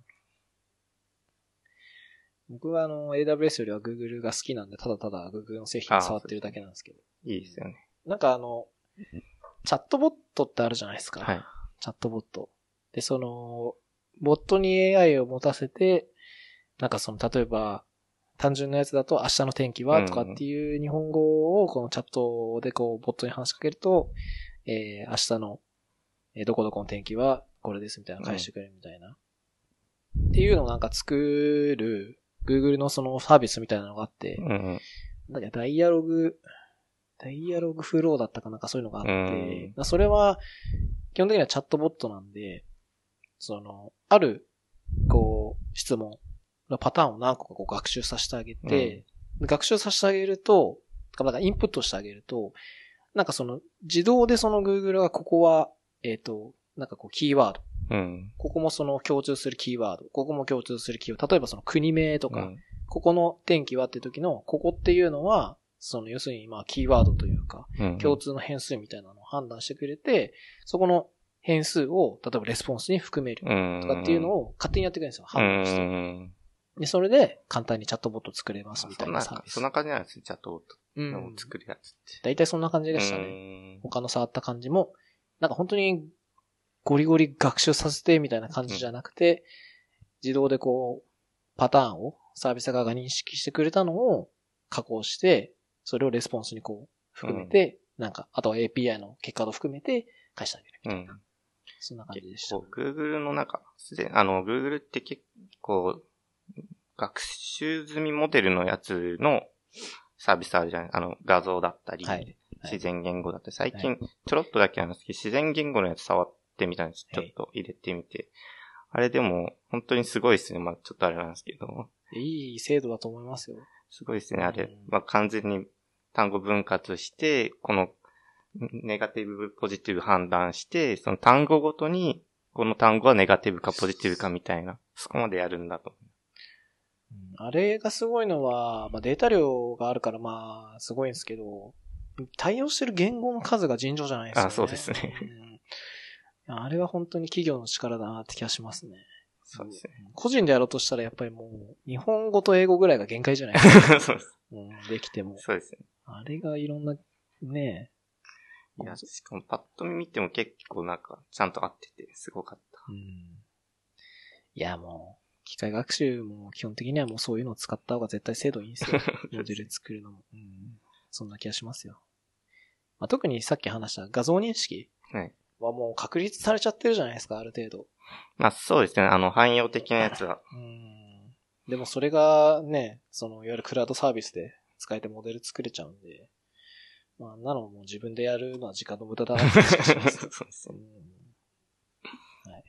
僕はあの、AWS よりは Google が好きなんで、ただただ Google の製品を触ってるだけなんですけど。いいですよね。なんかあの、チャットボットってあるじゃないですか。はい。チャットボット。で、その、ボットに AI を持たせて、なんかその、例えば、単純なやつだと明日の天気はとかっていう日本語をこのチャットでこう、ボットに話しかけると、えー、明日の、えーどこどこの天気はこれですみたいな返してくれるみたいな。っていうのをなんか作る、Google のそのサービスみたいなのがあって、うんうん。なんかダイアログ、ダイアログフローだったかなんかそういうのがあって、うんそれは、基本的にはチャットボットなんで、その、ある、こう、質問のパターンを何個かこう学習させてあげて、で学習させてあげると、だからインプットしてあげると、なんかその、自動でその Google がここは、えっ、と、なんかこう、キーワード。うん。ここもその共通するキーワード。ここも共通するキーワード。例えばその国名とか、うんここの天気はって時の、ここっていうのは、その要するにまあキーワードというか、うん。共通の変数みたいなのを判断してくれて、そこの変数を、例えばレスポンスに含めるうん。とかっていうのを勝手にやってくれるんですよ。う判断して。ん。で、それで簡単にチャットボット作れますみたいなサービス。そんな感じなんですね、チャットボットうんを。作るやつって。大体そんな感じでしたね。ね。他の触った感じも、なんか本当にゴリゴリ学習させてみたいな感じじゃなくて、自動でこう、パターンをサービス側が認識してくれたのを加工して、それをレスポンスにこう、含めて、なんか、あとは API の結果と含めて返してあげるみたいな。うん。そんな感じでした。Google の中、すでに、あの、Google って結構、学習済みモデルのやつのサービスあるじゃないあの、画像だったり、はい自然言語だったり、最は近、ちょろっとだけなんですけど、自然言語のやつ触ってみたんです。ちょはいっと入れてみて。あれでも、本当にすごいですね。まあ、ちょっとあれなんですけど、いい制度だと思いますよ。すごいですね、あれうん。まあ、完全に単語分割して、この、ネガティブ、ポジティブ判断して、その単語ごとに、この単語はネガティブかポジティブかみたいな、そこまでやるんだと。うんあれがすごいのは、まあ、データ量があるからまあ、すごいんですけど、対応してる言語の数が尋常じゃないですよね。あそうですねうんあれは本当に企業の力だなって気がしますね。そうですね。個人でやろうとしたらやっぱりもう、日本語と英語ぐらいが限界じゃないですか。そうです。うん、できても。そうですね。あれがいろんな、ねいや、しかもパッと見ても結構なんか、ちゃんと合ってて、すごかった。うん。いや、もう、機械学習も基本的にはもうそういうのを使った方が絶対精度いいんですよ。モデル作るのも。うん。そんな気がしますよ。まあ、特にさっき話した画像認識はい。はもう確立されちゃってるじゃないですか、ある程度。まあそうですね。あの、汎用的なやつは。うん。でもそれがね、その、いわゆるクラウドサービスで使えてモデル作れちゃうんで、まあ、あんなのもう自分でやるのは時間の無駄だなって気がします。そうんはい。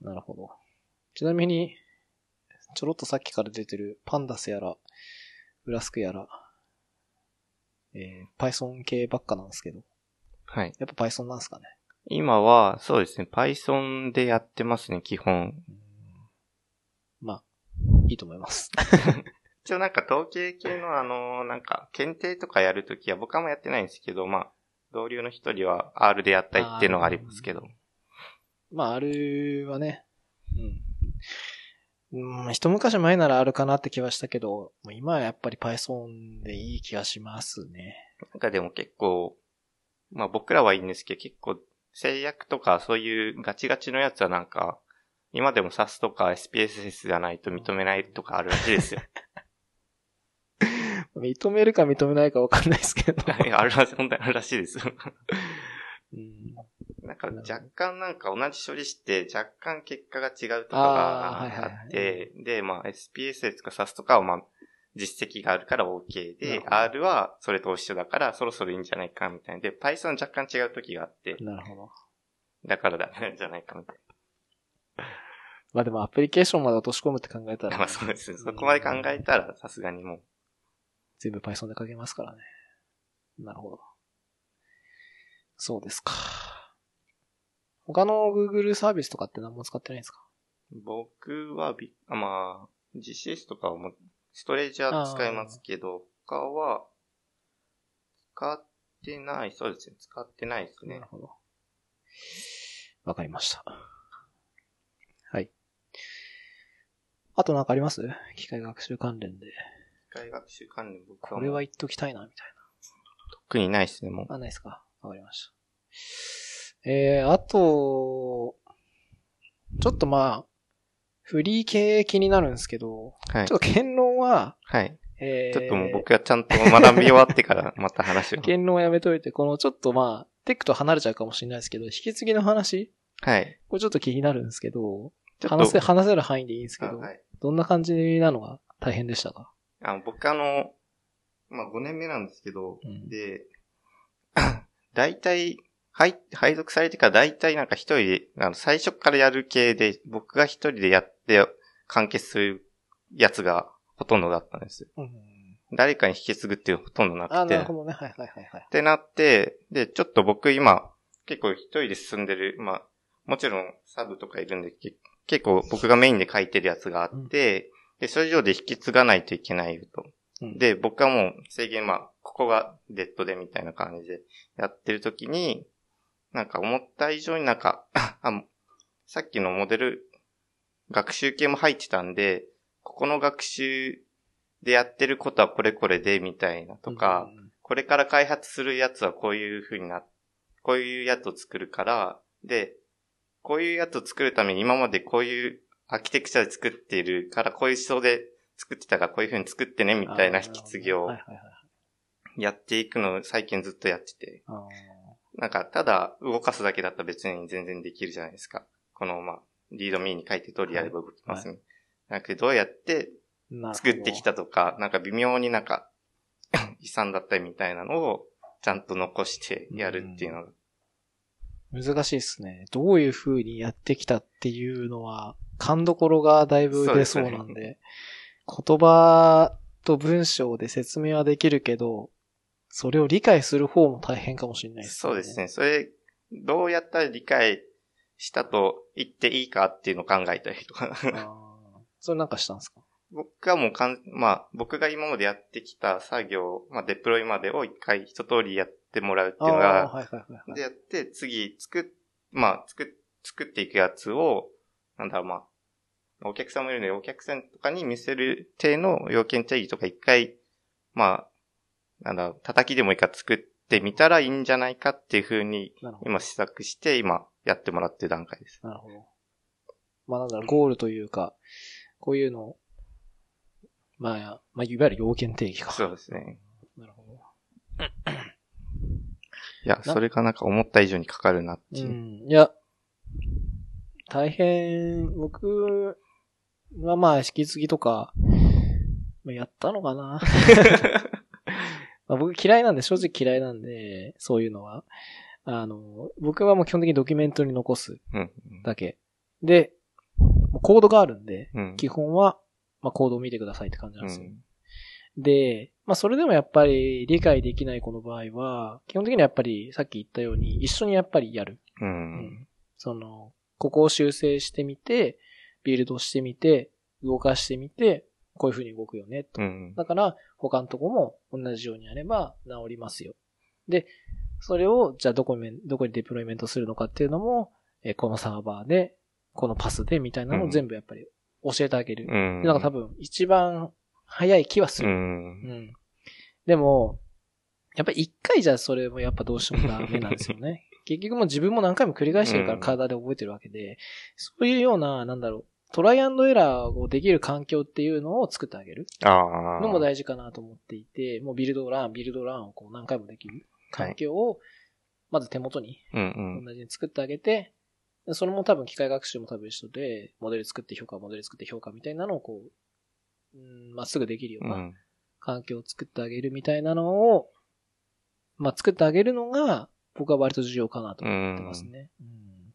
なるほど。ちなみに、ちょろっとさっきから出てるパンダスやら、フラスクやら、えー、Python 系ばっかなんですけど、はい。やっぱ Python なんですかね？今は、そうですね。Python でやってますね、基本。うんまあ、いいと思います。一応なんか統計系のあの、なんか、検定とかやるときは僕はあんまやってないんですけど、まあ、同僚の一人は R でやったりっていうのがありますけど。まあ、あるはね、うん。うん、一昔前ならあるかなって気はしたけど、もう今はやっぱり Python でいい気がしますね。なんかでも結構、まあ僕らはいいんですけど、結構制約とかそういうガチガチのやつはなんか、今でも SAS とか SPSS じゃないと認めないとかあるらしいですよ。認めるか認めないかわかんないですけど。はいあるらしい、本当にあるらしいです。うんなんか若干なんか同じ処理して若干結果が違うとかあーはいはいはいがあって、で、まあ SPSS とか SAS とかはまあ実績があるから OK で R はそれと一緒だからそろそろいいんじゃないかみたいな。で、Python 若干違う時があって、なるほど。だからダメなんじゃないかみたいまあでもアプリケーションまで落とし込むって考えたな。ら、まあそうですね。そこまで考えたらさすがにもう。全部 Python で書けますからね。なるほど。そうですか。他の Google サービスとかって何も使ってないんですか？僕はビ、あまあ、GCS とかはもうストレージは使いますけど、他は使ってない。そうですね。使ってないですねなる。ほど。わかりました。はい。あとなんかあります？機械学習関連で。機械学習関連僕はこれは言っときたいな、みたい特にないですね、もう。な。あ、ないですか？わかりました。えー、あと、ちょっとまあ、フリー系気になるんですけど、はいちょ。っと言論は、はい。えー、ちょっともう僕はちゃんと学び終わってから また話を。言論はやめといて、このちょっとまあ、テックと離れちゃうかもしれないですけど、引き継ぎの話？はい。これちょっと気になるんですけど、話せ、話せる範囲でいいんですけど、あはい。どんな感じなのが大変でしたか？あの、僕あの、まあ、5年目なんですけど、うんで、大体、はい、配属されてから大体なんか一人で、あの、最初からやる系で、僕が一人でやって完結するやつがほとんどだったんです。うん。誰かに引き継ぐっていうほとんどなあ、くて。なるほどね。はいはいはいはいっ。てなって、で、ちょっと僕今、結構一人で進んでる、まあ、もちろんサブとかいるんで、け結構僕がメインで書いてるやつがあって、で、それ以上で引き継がないといけないよと。うんで、僕はもう制限、まあ、ここがデッドでみたいな感じでやってる時に、なんか思った以上になんか、あ、さっきのモデル、学習系も入ってたんで、ここの学習でやってることはこれこれで、みたいなとか、うんこれから開発するやつはこういう風にな、こういうやつを作るから、で、こういうやつを作るために今までこういうアーキテクチャで作っているから、こういう思想で作ってたからこういう風に作ってね、みたいな引き継ぎをはいはいはい。やっていくのを最近ずっとやってて。あなんか、ただ動かすだけだったら別に全然できるじゃないですか。この、まあ、リードミーに書いて通りやれば動きますね。なんかどうやって作ってきたとか、なんか微妙になんか、遺産だったりみたいなのをちゃんと残してやるっていうのが。難しいですね。どういう風にやってきたっていうのは、勘どころがだいぶ出そうなんそうで、言葉と文章で説明はできるけど、それを理解する方も大変かもしれないですそうです。ね。それ、どうやったら理解したと言っていいかっていうのを考えたりとか。それなんかしたんですか？僕はもうかん、まあ、僕が今までやってきた作業、まあ、デプロイまでを一回一通りやってもらうっていうのあが、ーはいはいはいはい。でやって、次、作っ、まあ、作っ、作っていくやつを、なんだろう、まあ、お客さんもいるので、お客さんとかに見せる体の要件定義とか一回、まあ、なんだろう、叩きでもいいから作ってみたらいいんじゃないかっていう風に、なるほど。今試作して、今、やってもらってる段階です。なるほど。まあなんだろう、ゴールというか、こういうの、まあ、まあ、いわゆる要件定義か。そうですね。なるほど。いや、それがなんか思った以上にかかるなっていうう。ん。いや、大変、僕はまあ、引き継ぎとか、まあやったのかな まあ僕嫌いなんで、正直嫌いなんで、そういうのは。あの、僕はもう基本的にドキュメントに残すうん。だけ。で、もうコードがあるんで、うん。基本は、まあ、コードを見てくださいって感じなんですよ。うんで、まあ、それでもやっぱり理解できない子の場合は、基本的にはやっぱりさっき言ったように、一緒にやっぱりやる。う。うんその、ここを修正してみて、ビルドしてみて、動かしてみて、こういう風に動くよね、と。うん。だから、他のとこも同じようにやれば治りますよ。で、それを、じゃあどこに、どこにデプロイメントするのかっていうのも、えーこのサーバーで、このパスで、みたいなのを全部やっぱり教えてあげる。うん。でなんか多分、一番早い気はすう。る。うんん。でも、やっぱり一回じゃそれもやっぱどうしてもダメなんですよね。結局もう自分も何回も繰り返してるからうん体で覚えてるわけで、そういうような、なんだろう、トライアンドエラーをできる環境っていうのを作ってあげる。のも大事かなと思っていて、もうビルドラン、ビルドランをこう何回もできる環境を、まず手元に。同じに作ってあげて、それも多分機械学習も多分一緒で、モデル作って評価、モデル作って評価みたいなのをこう、うん、まっすぐできるようう。なん環境を作ってあげるみたいなのを、まあ、作ってあげるのが、僕は割と重要かなと思ってますね。うん。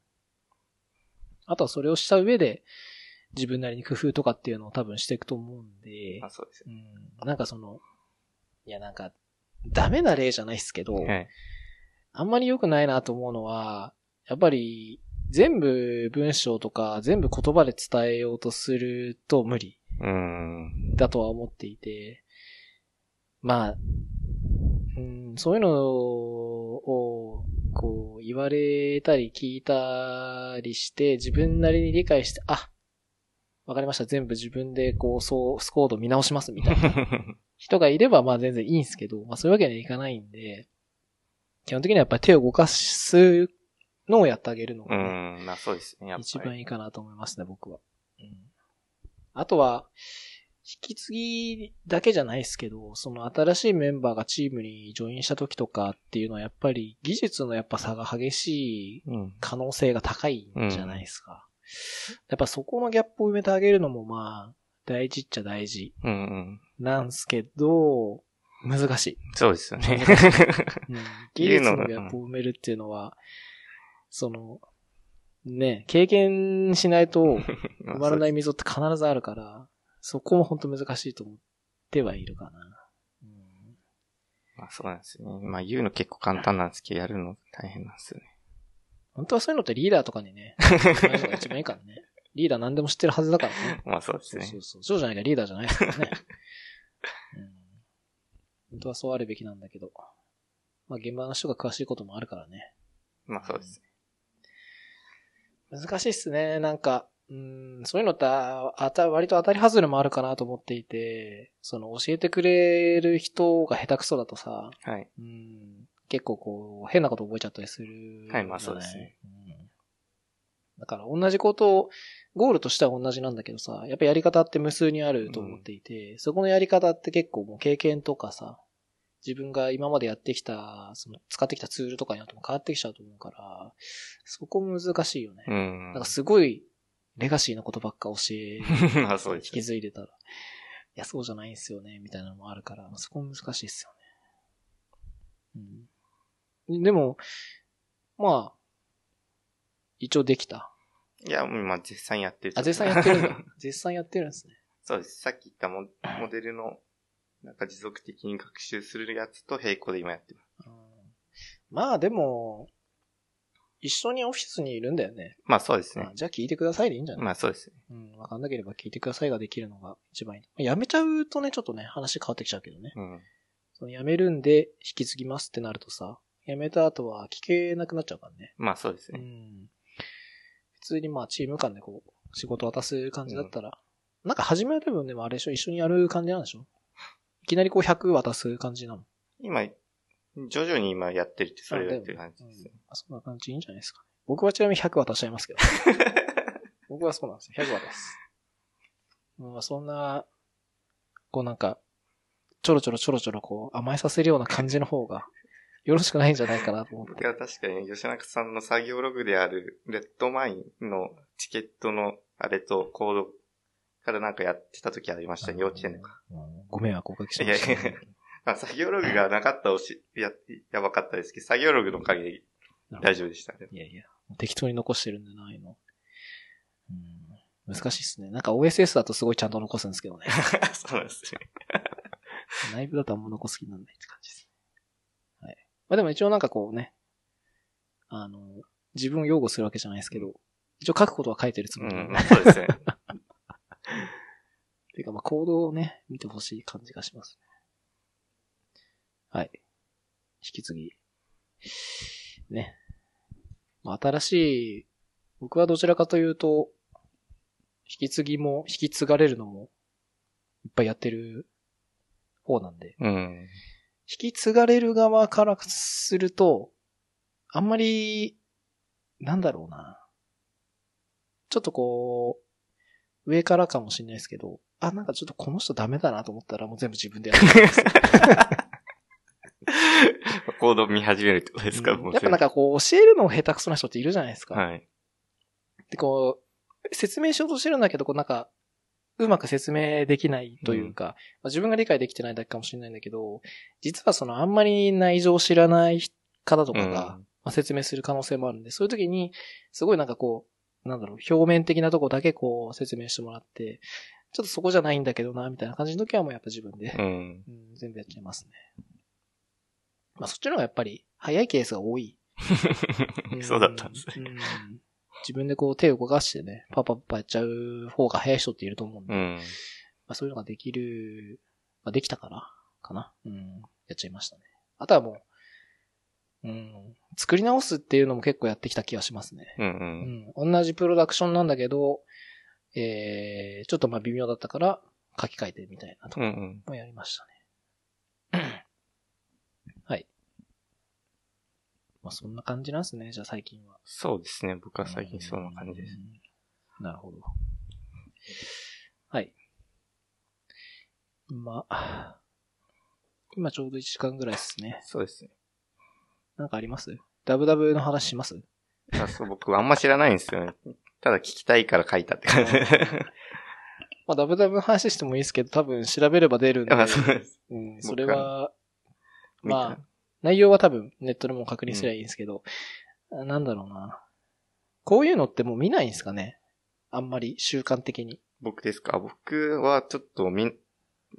あとはそれをした上で、自分なりに工夫とかっていうのを多分していくと思うんであ、、そうですようん、なんかその、いやなんか、ダメな例じゃないですけど、はい。あんまり良くないなと思うのは、やっぱり、全部文章とか全部言葉で伝えようとすると無理うん。だとは思っていて、まあ、うん、そういうのを、こう、言われたり聞いたりして、自分なりに理解して、あ、わかりました。全部自分でこう、ソースコード見直しますみたいな 人がいれば、まあ全然いいんですけど、まあそういうわけにはいかないんで、基本的にはやっぱり手を動かすのをやってあげるのうがね、ん。まあそうですね。一番いいかなと思いますね、僕は。うん、あとは、引き継ぎだけじゃないですけど、その新しいメンバーがチームにジョインした時とかっていうのはやっぱり技術のやっぱ差が激しいうん。可能性が高いんじゃないですか。やっぱそこのギャップを埋めてあげるのもまあ、大事っちゃ大事うんうん。なんすけど、難しい。そうですよね。うん、技術のギャップを埋めるっていうのは、その、ね、経験しないと埋 まらない溝って必ずあるから、そこも本当難しいと思ってはいるかな。まあそうなんですよね。まあ言うの結構簡単なんですけど、やるの大変なんですよね。本当はそういうのってリーダーとかにね、が一番いいからね。リーダー何でも知ってるはずだからね。まあそうですね。そうそうそう。そうじゃないかリーダーじゃないですからね。うん、本当はそうあるべきなんだけど。まあ現場の人が詳しいこともあるからね。まあそうですね。難しいっすね。なんか、うん、そういうのってああた、割と当たり外れもあるかなと思っていて、その教えてくれる人が下手くそだとさ、はい。うん、結構こう、変なこと覚えちゃったりする。はいまあそうですね。うんだから同じことを、ゴールとしては同じなんだけどさ、やっぱやり方って無数にあると思っていて、そこのやり方って結構もう経験とかさ、自分が今までやってきた、その使ってきたツールとかによっても変わってきちゃうと思うから、そこ難しいよね。うんなんか。すごいレガシーなことばっか教え、引き継いでたら、いや、そうじゃないんすよね、みたいなのもあるから、そこ難しいっすよね。うん。でも、まあ、一応できた。いや、もう今絶賛やってる。あ、絶賛やってるんだ。絶賛やってるんですね。そうです。さっき言ったモモデルの、なんか持続的に学習するやつと並行で今やってます。うんまあでも、一緒にオフィスにいるんだよね。まあそうですねあ。じゃあ聞いてくださいでいいんじゃない、まあそうですね。うん、わかんなければ聞いてくださいができるのが一番いい。やめちゃうとね、ちょっとね、話変わってきちゃうけどね。うん。その辞めるんで引き継ぎますってなるとさ、辞めた後は聞けなくなっちゃうからね。まあそうですね。うん。普通にまあチーム間でこう、仕事渡す感じだったら、なんか始める部分でもあれでしょ？一緒にやる感じなんでしょ？いきなりこう100渡す感じなの？今、徐々に今やってるって、それをやってる感じですね。うんあそんな感じいいんじゃないですかね。僕はちなみに100渡しちゃいますけど。僕はそうなんですよ。100渡す。まあそんな、こうなんか、ちょろちょろちょろちょろこう甘えさせるような感じの方が、よろしくないんじゃないかなと思って。いや、確かに吉中さんの作業ログである、レッドマインのチケットのあれとコードからなんかやってた時ありましたね、幼稚園で。うんご迷惑おかけしました。いやいやまあ、作業ログがなかったらおし、や、やばかったですけど、作業ログのおかげで大丈夫でしたね。いやいや、適当に残してるんだな、いうの。うん、難しいっすね。なんか OSS だとすごいちゃんと残すんですけどね。そうなんですね。内部だとあんま残す気にならないって感じですね。はい。まあでも一応なんかこうね、あの、自分を擁護するわけじゃないですけど、一応書くことは書いてるつうん、もりなんそうですね。ていうかまあ行動をね、見てほしい感じがしますね。はい。引き継ぎ。ね。まあ新しい、僕はどちらかというと、引き継ぎも、引き継がれるのも、いっぱいやってる方なんで。うん。引き継がれる側からすると、あんまり、なんだろうな。ちょっとこう、上からかもしれないですけど、あ、なんかちょっとこの人ダメだなと思ったらもう全部自分でやるんですよ。コード見始めるってことですか、うんやっぱなんかこう、教えるの下手くそな人っているじゃないですか。はい。で、こう、説明しようとしてるんだけど、こうなんか、うまく説明できないというか、まあ自分が理解できてないだけかもしれないんだけど、実はそのあんまり内情を知らない方とかが、うんまあ、説明する可能性もあるんで、そういう時に、すごいなんかこう、なんだろう、表面的なとこだけこう説明してもらって、ちょっとそこじゃないんだけどな、みたいな感じの時はもうやっぱ自分で、うん。うん全部やっちゃいますね。まあそっちの方がやっぱり早いケースが多い。そうだったんですね。うん自分でこう手を動かしてね、パパパパやっちゃう方が早い人っていると思うんで、まうん。あそういうのができる、まあできたから、かな。うん。やっちゃいましたね。あとはもう、うん。作り直すっていうのも結構やってきた気がしますね。うん。う。うんん。同じプロダクションなんだけど、えー、ちょっとまあ微妙だったから書き換えてみたいなとかうん。うん。もやりましたね。はい。まあそんな感じなんですね、じゃあ最近は。そうですね。僕は最近そんな感じです。うん。なるほど。はい。まあ、今ちょうど1時間ぐらいですね。そうですね。なんかあります？ダブダブの話します？あそう、僕あんま知らないんですよね。ただ聞きたいから書いたって感じ。まあダブダブの話してもいいですけど、多分調べれば出るんで。あそうです。うん、それは、まあ、内容は多分ネットでも確認すればいいんですけど、あなんだろうな。こういうのってもう見ないんですかね？あんまり習慣的に。僕ですか？僕はちょっとみ、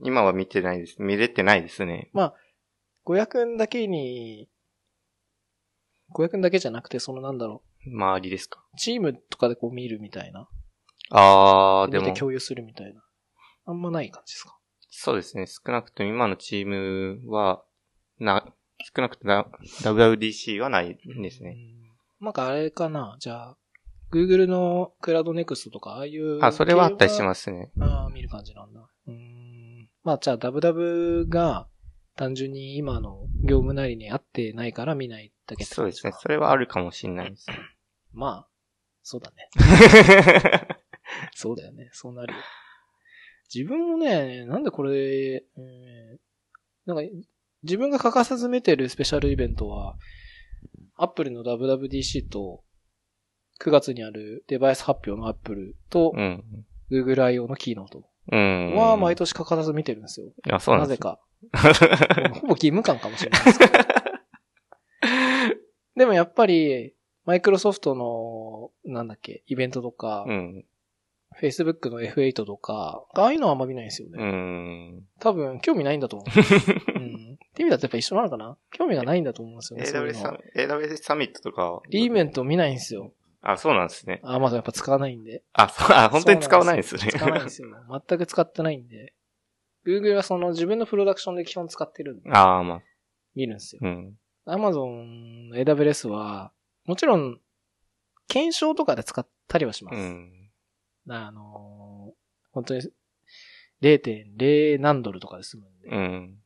今は見てないです。見れてないですね。小屋くんだけに、小屋くんだけじゃなくて、そのなんだろ周りですか？う、チームとかでこう見るみたいな。あー、でも見て、共有するみたいな。あんまない感じですか？そうですね。少なくとも今のチームは、な、少なくとも WWDC はないですね。うん。なんかあれかな？じゃあ、Google のクラウドネクストとか、ああいう。あ、それはあったりしますね。ああ、見る感じなんだ。うーん。まあ、じゃあ、ダブダブが、単純に今の業務なりに合ってないから見ないだけそうですね。それはあるかもしれないです。まあ、そうだね。そうだよね。そうなるよ。自分もね、なんでこれ、えーなんか、自分が欠かさず見てるスペシャルイベントは、アップルの WWDC と、9月にあるデバイス発表のアップルとう、ん。Google I.O. のキーノートうん。は毎年欠かさず見てるんですよ。いや、そうなです。なんぜか。ほぼ義務感かもしれないですけど。でもやっぱり、マイクロソフトの、なんだっけ、イベントとか、うん。Facebook の F8 とか、ああいうのはあんま見ないんですようね。ん。多分、興味ないんだと思う。うん。って意味だとやっぱ一緒なのかな？興味がないんだと思うんですよね。AWS サミ AWS サミットとか。リーメント見ないんですよ。あ、そうなんですね。アマゾンやっぱ使わないんで。あ、そう、あ、本当に使わないんですね。使わないんですよ。全く使ってないんで。Google はその自分のプロダクションで基本使ってるんで、ああ、まあ。見るんですよ。うん。Amazon の AWS は、もちろん、検証とかで使ったりはします。うん。あのー本当に0.0何ドルとかで済むんで、うん。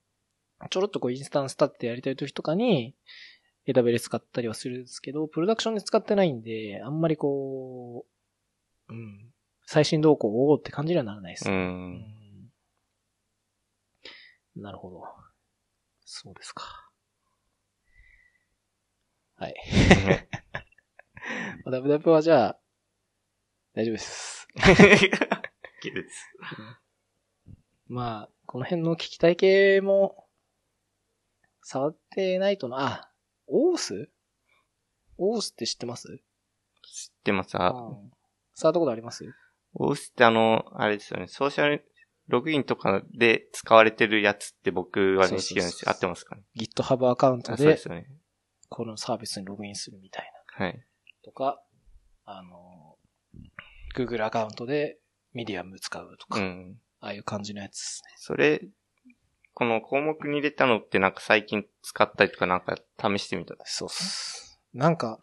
ちょろっとこうインスタンス立ってやりたい時とかに AWS 使ったりはするんですけど、プロダクションで使ってないんで、あんまりこう、うん、最新動向をって感じにはならないです。う。うんんなるほど。そうですか。はい。ダブダブはじゃあ、大丈夫です。いけるです。まあ、この辺の聞きたい系も、触ってないとな、あ、オース？オースって知ってます？知ってます。あ、うん触ったことあります？オースってあの、あれですよね、ソーシャル、ログインとかで使われてるやつって僕は認識なんですよ。合ってますかね ?GitHub アカウントあそうでですよね。このサービスにログインするみたいな。はい。とか、あの、Google アカウントでミディアム使うとか、うん。ああいう感じのやつですね。それ、この項目に入れたのってなんか最近使ったりとかなんか試してみた？そうっす。なんか、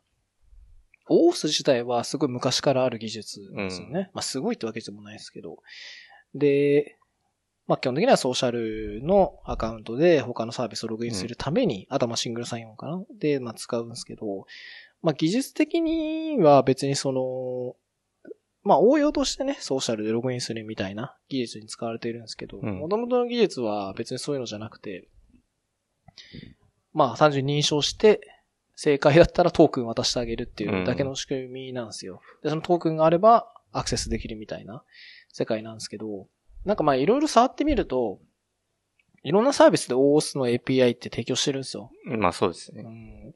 オース自体はすごい昔からある技術なんですよね。まあすごいってわけでもないですけど。で、まあ基本的にはソーシャルのアカウントで他のサービスをログインするために、あとはまあシングルサインオンかな？で、まあ使うんですけど、まあ技術的には別にその、まあ応用としてね、ソーシャルでログインするみたいな技術に使われているんですけど、うん。元々の技術は別にそういうのじゃなくて、まあ単純に認証して、正解だったらトークン渡してあげるっていうだけの仕組みなんですよ。で、そのトークンがあればアクセスできるみたいな世界なんですけど、なんかまあいろいろ触ってみると、いろんなサービスで OOS の API って提供してるんですよ。まあそうですね。うん。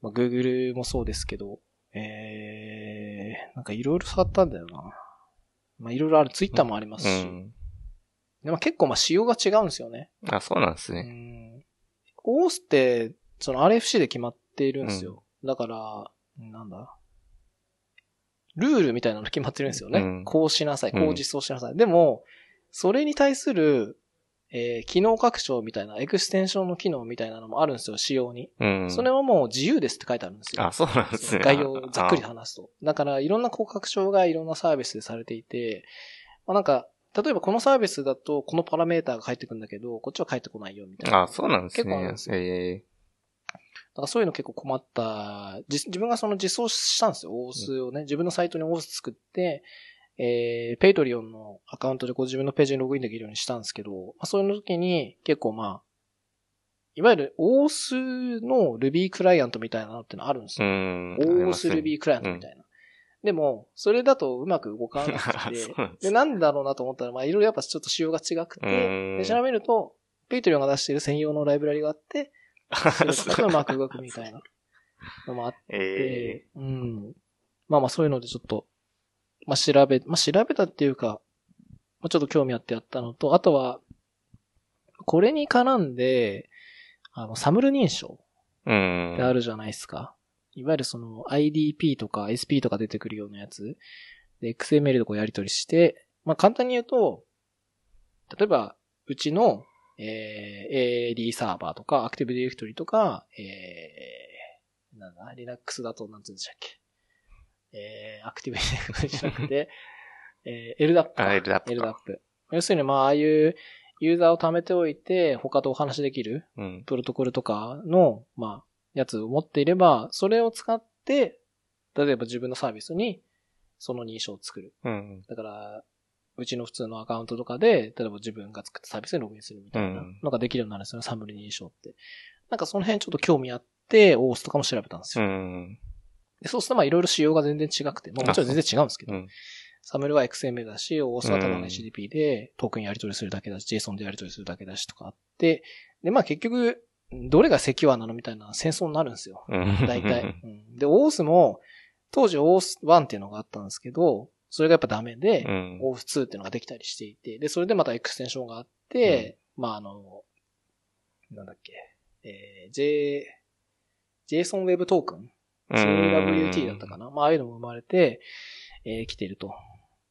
まあ、Google もそうですけど、えー、なんかいろいろ触ったんだよな。まあいろいろある。Twitter もありますし。うん。でも結構まあ仕様が違うんですよね。あ、そうなんですうね。ん。オースって、その RFC で決まっているんですよ。だから、なんだルールみたいなの決まってるんですよね。うんこうしなさい、こうんう実装しなさい。でも、それに対する、えー機能拡張みたいな、エクステンションの機能みたいなのもあるんですよ、仕様に。うん。それはもう自由ですって書いてあるんですよ。あ、そうなんですね。概要をざっくり話すと。だから、いろんな拡張がいろんなサービスでされていて、まあ、なんか、例えばこのサービスだと、このパラメーターが返ってくるんだけど、こっちは返ってこないよ、みたいな。あ、そうなんです結構あるんねです。よえだからそういうの結構困った。じ自分がその実装したんですよ。オースをね。自分のサイトにオース作って、えー、 Patreon のアカウントでこう自分のページにログインできるようにしたんですけど、まあ、そういう時に結構まあ、いわゆるオースの Ruby クライアントみたいなのってのあるんですよ。ん。オース Ruby クライアントみたいな。でも、それだとうまく動かなくて で、なんだろうなと思ったら、まあいろいろやっぱちょっと仕様が違くて、うんで、調べると、 Patreon が出している専用のライブラリがあって、それとうまく動くみたいなのもあって、えうん。まあまあそういうのでちょっと、まあ調べ、まあ調べたっていうか、まあちょっと興味あってやったのと、あとは、これに絡んで、あの、サムル認証うん。ってあるじゃないですか。いわゆるその IDP とか SP とか出てくるようなやつで XML でこうやり取りして、まあ簡単に言うと、例えば、うちの、えー AD サーバーとか、Active Directory とか、えー、なんだ、Linux だとなんつうんでしたっけ？えー、Active Directory じゃなくて、えー、LDAP か。あ LDAP か LDAP。要するに、まあ、ああいうユーザーを貯めておいて、他とお話しできるうん。プロトコルとかの、まあ、やつを持っていれば、それを使って、例えば自分のサービスに、その認証を作る。うん。だから、うちの普通のアカウントとかで、例えば自分が作ったサービスにログインするみたいなのができるようになるんですよね、サムリ認証って。なんかその辺ちょっと興味あって、OOS とかも調べたんですうよ。ん。でそうするとまあいろいろ仕様が全然違くて、まあもちろん全然違うんですけど、うん。サムルは XML だし、OOS はただのうん HTTP でトークンやり取りするだけだし、JSON でやり取りするだけだしとかあって、でまあ結局、どれがセキュアなのみたいな戦争になるんですよ。うん。大体。うん、で、OOS も、当時 OOS1 っていうのがあったんですけど、それがやっぱダメで、うん。OOS2 っていうのができたりしていて、で、それでまたエクステンションがあって、まああの、なんだっけ、えー、J、JSON Web トークン JWT だったかなまあああいうのも生まれて、えー来ていると。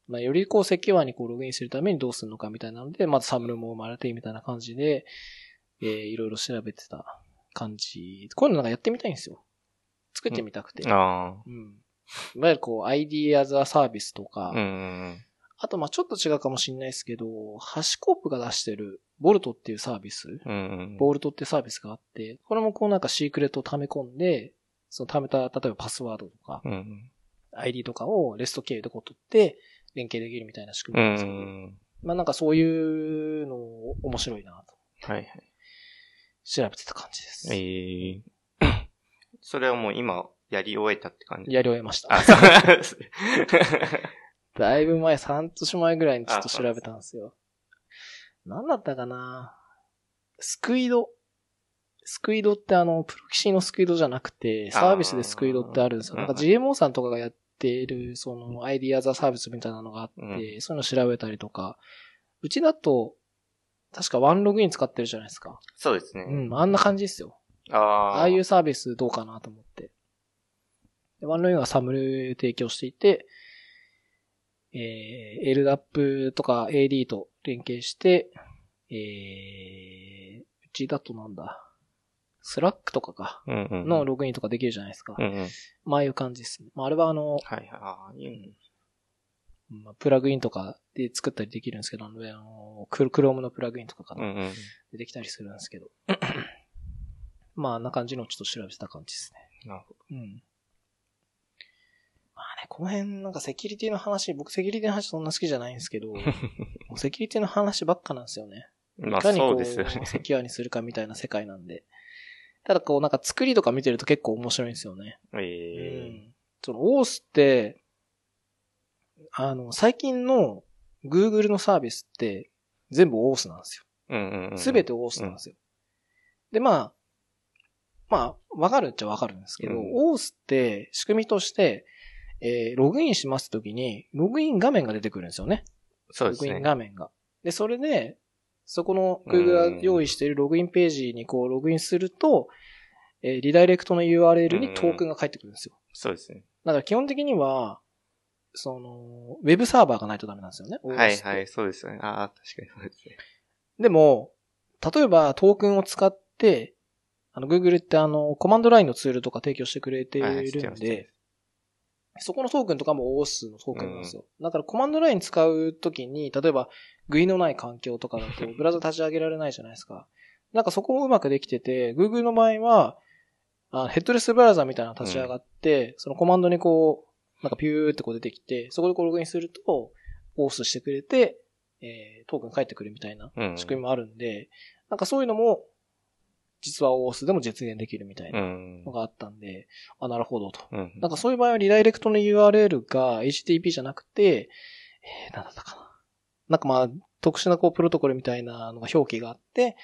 まあよりこうセキュアにこうログインするためにどうするのかみたいなので、まずサムルも生まれてみたいな感じで、えーいろいろ調べてた感じ。こういうのなんかやってみたいんですよ。作ってみたくて。あうん。いわゆるこう ID as a service とか、あ。うん。あとまあちょっと違うかもしれないですけど、ハシコープが出してるボルトっていうサービス、うん。ボルトってサービスがあって、これもこうなんかシークレットを溜め込んで、その溜めた、例えばパスワードとか、うん。ID とかをレスト経由でこう取って、連携できるみたいな仕組うみなんですけど、ん。まあなんかそういうの面白いなと、はいはい。調べてた感じです。ええ それはもう今、やり終えたって感じ？やり終えました。だいぶ前、3年前ぐらいにちょっと調べたんですよ。何だったかな？スクイド。スクイドってあの、プロキシのスクイドじゃなくて、サービスでスクイドってあるんですよ。なんか GMO さんとかがやっている、その、アイディアザサービスみたいなのがあって、うんそういうの調べたりとか、うちだと、確かワンログイン使ってるじゃないですか。そうですね。うん、あんな感じですよ。ああ。ああいうサービスどうかなと思って。で OneLogin は SAML 提供していて、えー、LDAP とか AD と連携して、えー、うちだとなんだ、 Slack とかか、うんうん。のログインとかできるじゃないですか。うんうん。まあいう感じですね。まああれはあの、はいはい。ああ、いいまあ、プラグインとかで作ったりできるんですけど、あの、あのクロームのプラグインとかかな、うんうん。でできたりするんですけど。まああんな感じのをちょっと調べてた感じですね。なるほうん。まあね、この辺なんかセキュリティの話、僕セキュリティの話そんな好きじゃないんですけど、もうセキュリティの話ばっかなんですよね。ど。まあいかにこう、そうですよね。セキュアにするかみたいな世界なんで。ただこうなんか作りとか見てると結構面白いんですよね。うええん。その OOS って、あの、最近の Google のサービスって全部 OOS なんですよ。うんうんうん。すべて OOS なんですよ。で、まあ、まあ、わかるっちゃわかるんですけど、うん OOS って仕組みとして、えーログインしますときに、ログイン画面が出てくるんですよね。ログインそうですね。画面が。で、それで、そこの Google が用意しているログインページにこうログインすると、えーリダイレクトの URL にトークンが返ってくるんですよ。そうですね。だから基本的には、その、ウェブサーバーがないとダメなんですよね。はいはい、そうですね。ああ、確かにそうですね。でも、例えばトークンを使って、あの、Google ってあの、コマンドラインのツールとか提供してくれてはいるんます知ってで、そこのトークンとかも OS のトークンなんですよ。だからコマンドライン使うときに、例えば GUI のない環境とかだと、ブラウザ立ち上げられないじゃないですか。なんかそこもうまくできてて、Google の場合は、あヘッドレスブラウザみたいなの立ち上がって、そのコマンドにこう、なんかピューってこう出てきて、そこでこうログインすると、OS してくれて、えー、トークン返ってくるみたいなうん。仕組みもあるんで、なんかそういうのも、実は OS でも実現できるみたいうなんの。があったんで、あ、なるほどと。うん。なんかそういう場合はリダイレクトの URL が HTTP じゃなくて、えー、なんだったかな。なんかまあ、特殊なこうプロトコルみたいなのが表記があって、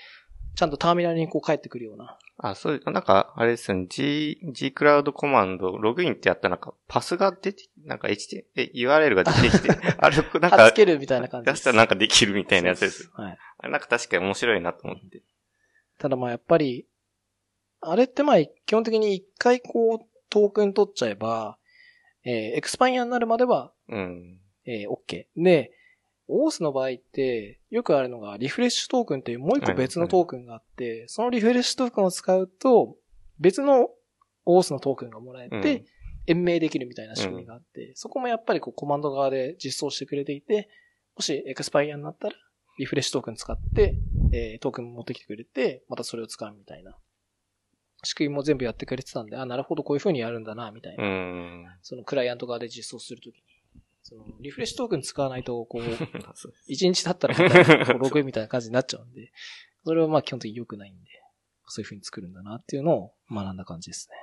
ちゃんとターミナルにこう返ってくるような。あ、そう、なんか、あれですね、G、G クラウドコマンド、ログインってやったらなんか、パスが出て、なんか HT、え、URL が出てきて、あれ、なんかつ、けるみたいな感じです。出したらなんかできるみたいなやつです。はい。あれなんか確かに面白いなと思って。ただまあやっぱり、あれってまあ、基本的に一回こう、トークン取っちゃえば、えー、エクスパイアになるまでは、うん。えー、OK。で、オースの場合って、よくあるのが、リフレッシュトークンっていうもう一個別のトークンがあって、そのリフレッシュトークンを使うと、別のオースのトークンがもらえて、うん延命できるみたいな仕組みがあって、そこもやっぱりこうコマンド側で実装してくれていて、もしエクスパイアになったら、リフレッシュトークン使って、えートークン持ってきてくれて、またそれを使うみたいな。仕組みも全部やってくれてたんで、あ、なるほど、こういう風にやるんだな、みたいな。うん。そのクライアント側で実装するときに。その、リフレッシュトークン使わないと、こう、一日経ったらまたみたいな感じになっちゃうんで、それはまあ基本的に良くないんで、そういう風に作るんだなっていうのを学んだ感じですね。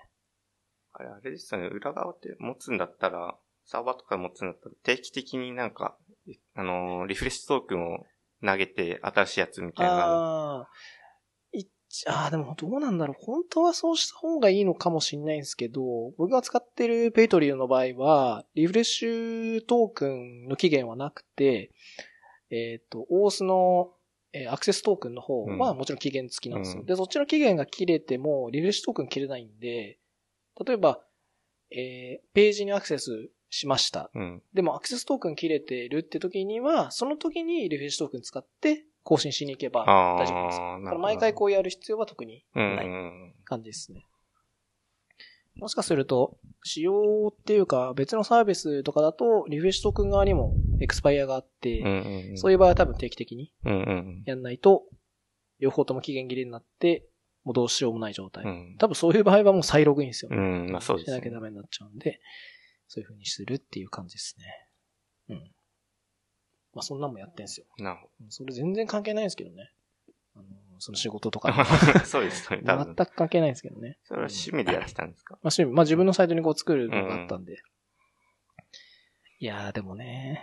あれ、あれですよね。裏側って持つんだったら、サーバーとか持つんだったら、定期的になんか、あのーリフレッシュトークンを投げて、新しいやつみたいな。ああ、いっああ、でもどうなんだろう。本当はそうした方がいいのかもしれないんですけど、僕が使ってるペイトリオの場合は、リフレッシュトークンの期限はなくて、えっ、と、オースの、えーアクセストークンの方はうんもちろん期限付きなんですよ。うんで、そっちの期限が切れても、リフレッシュトークン切れないんで、例えば、えーページにアクセスしました。うん。でもアクセストークン切れてるって時には、その時にリフレッシュトークン使って更新しに行けば大丈夫です。だから毎回こうやる必要は特にうんないうん感じですね。もしかすると、仕様っていうか別のサービスとかだと、リフレッシュトークン側にもエクスパイアがあって、うんうんうん。そういう場合は多分定期的にうんうんやんないと、両方とも期限切れになって、もうどうしようもない状態。うん。多分そういう場合はもう再ログインですよね。うん、まあそうですねしなきゃ。ダメになっちゃうんで、そういう風にするっていう感じですね。うん。まあそんなんもやってんすよ。なるほそれ全然関係ないんですけどね。あの、その仕事とか。そうですね、多全分。く関係ないんですけどね。それは趣味でやってたんですか？まあ趣味、まあ自分のサイトにこう作るのがあったんで。いやーでもね、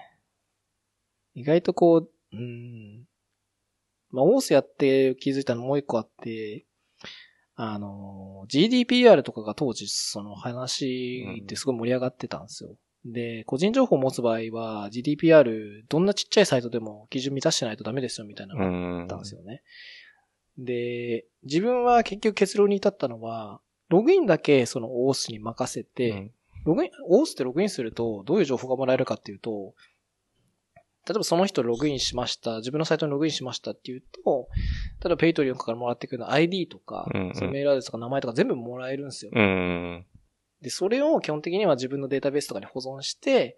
意外とこう、うん。まあオースやって気づいたのもう一個あって、あの、GDPR とかが当時その話ってすごい盛り上がってたんですよ。で、個人情報を持つ場合は GDPR どんなちっちゃいサイトでも基準満たしてないとダメですよみたいなのがうん。あったんですよね。で、自分は結局結論に至ったのは、ログインだけそのオースに任せて、うんログイン、オースってログインするとどういう情報がもらえるかっていうと、例えばその人ログインしました、自分のサイトにログインしましたっていうと、例えば Patreon からもらってくる ID とか、うんうんそのメールアドレスとか名前とか全部もらえるんですよ。うん。で、それを基本的には自分のデータベースとかに保存して、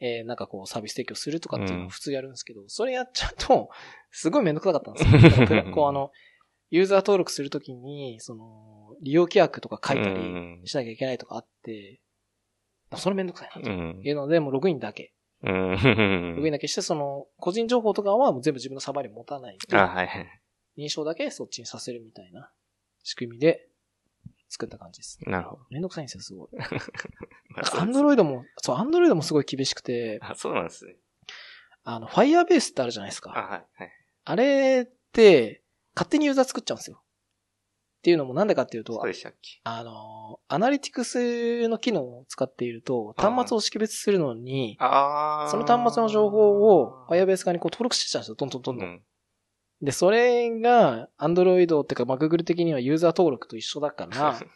えー、なんかこうサービス提供するとかっていうのを普通やるんですけど、それやっちゃうと、すごいめんどくさかったんですよ。こうあの、ユーザー登録するときに、その、利用規約とか書いたりうんしなきゃいけないとかあって、それめんどくさいなとうん。いうので、もうログインだけ。うん。ログインだけして、その、個人情報とかはもう全部自分のサーバーに持たないで、あ、はいはい。認証だけそっちにさせるみたいな仕組みで作った感じです。なるほど。めんどくさいんですよ、すごい。まあアンドロイドも、そう、アンドロイドもすごい厳しくて、あ、そうなんですね。あの、Firebase ってあるじゃないですあ、か。はい。はい。あれって、勝手にユーザー作っちゃうんですよ。っていうのもなんでかっていうとそう、でしたっけ？あの、アナリティクスの機能を使っていると、端末を識別するのに。その端末の情報を Firebase 側にこう登録してたんですよ、どんどんどんど。うんん。で、それが、Android っていうか、まあ、Google 的にはユーザー登録と一緒だから、なる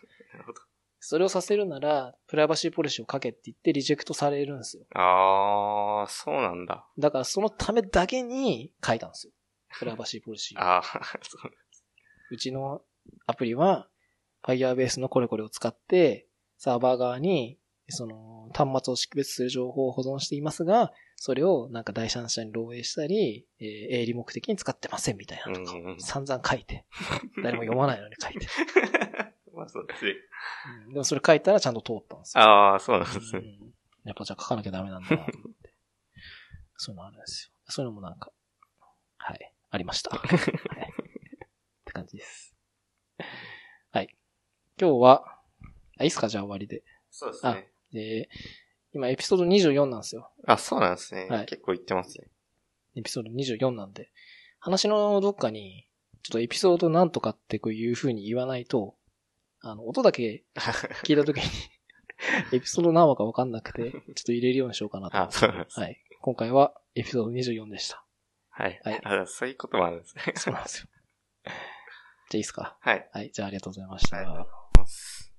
ほど。それをさせるなら、プライバシーポリシーをかけって言ってリジェクトされるんですよ。ああ、そうなんだ。だからそのためだけに書いたんですよ。プライバシーポリシーを。ああ、そう。うちのアプリは Firebase のこれこれを使って、サーバー側に、その、端末を識別する情報を保存していますが、それをなんか第三者に漏洩したり、えー営利目的に使ってませんみたいなのとか散々書いて、誰も読まないのに書いて。まあそうですんでもそれ書いたらちゃんと通ったんですよ。ああ、そうなんですね。うんやっぱじゃあ書かなきゃダメなんだなと思って。そういうのあるんですよ。そういうのもなんか、はい、ありました。はい。って感じです。はい。今日は、あ、いいっすか？じゃあ終わりで。そうですね。で、今エピソード24なんですよ。あ、そうなんですね。はい結構言ってますね。エピソード24なんで。話のどっかに、ちょっとエピソードなんとかってこういう風に言わないと、あの、音だけ 聞いたときに、エピソード何話かわかんなくて、ちょっと入れるようにしようかなと思あ。そうなんです。はい。今回はエピソード24でした。はい。はいあそういうこともあるんですね。そうなんですよ。じゃあいいですかはい。はい。じゃあありがとうございました。ありがとうございます。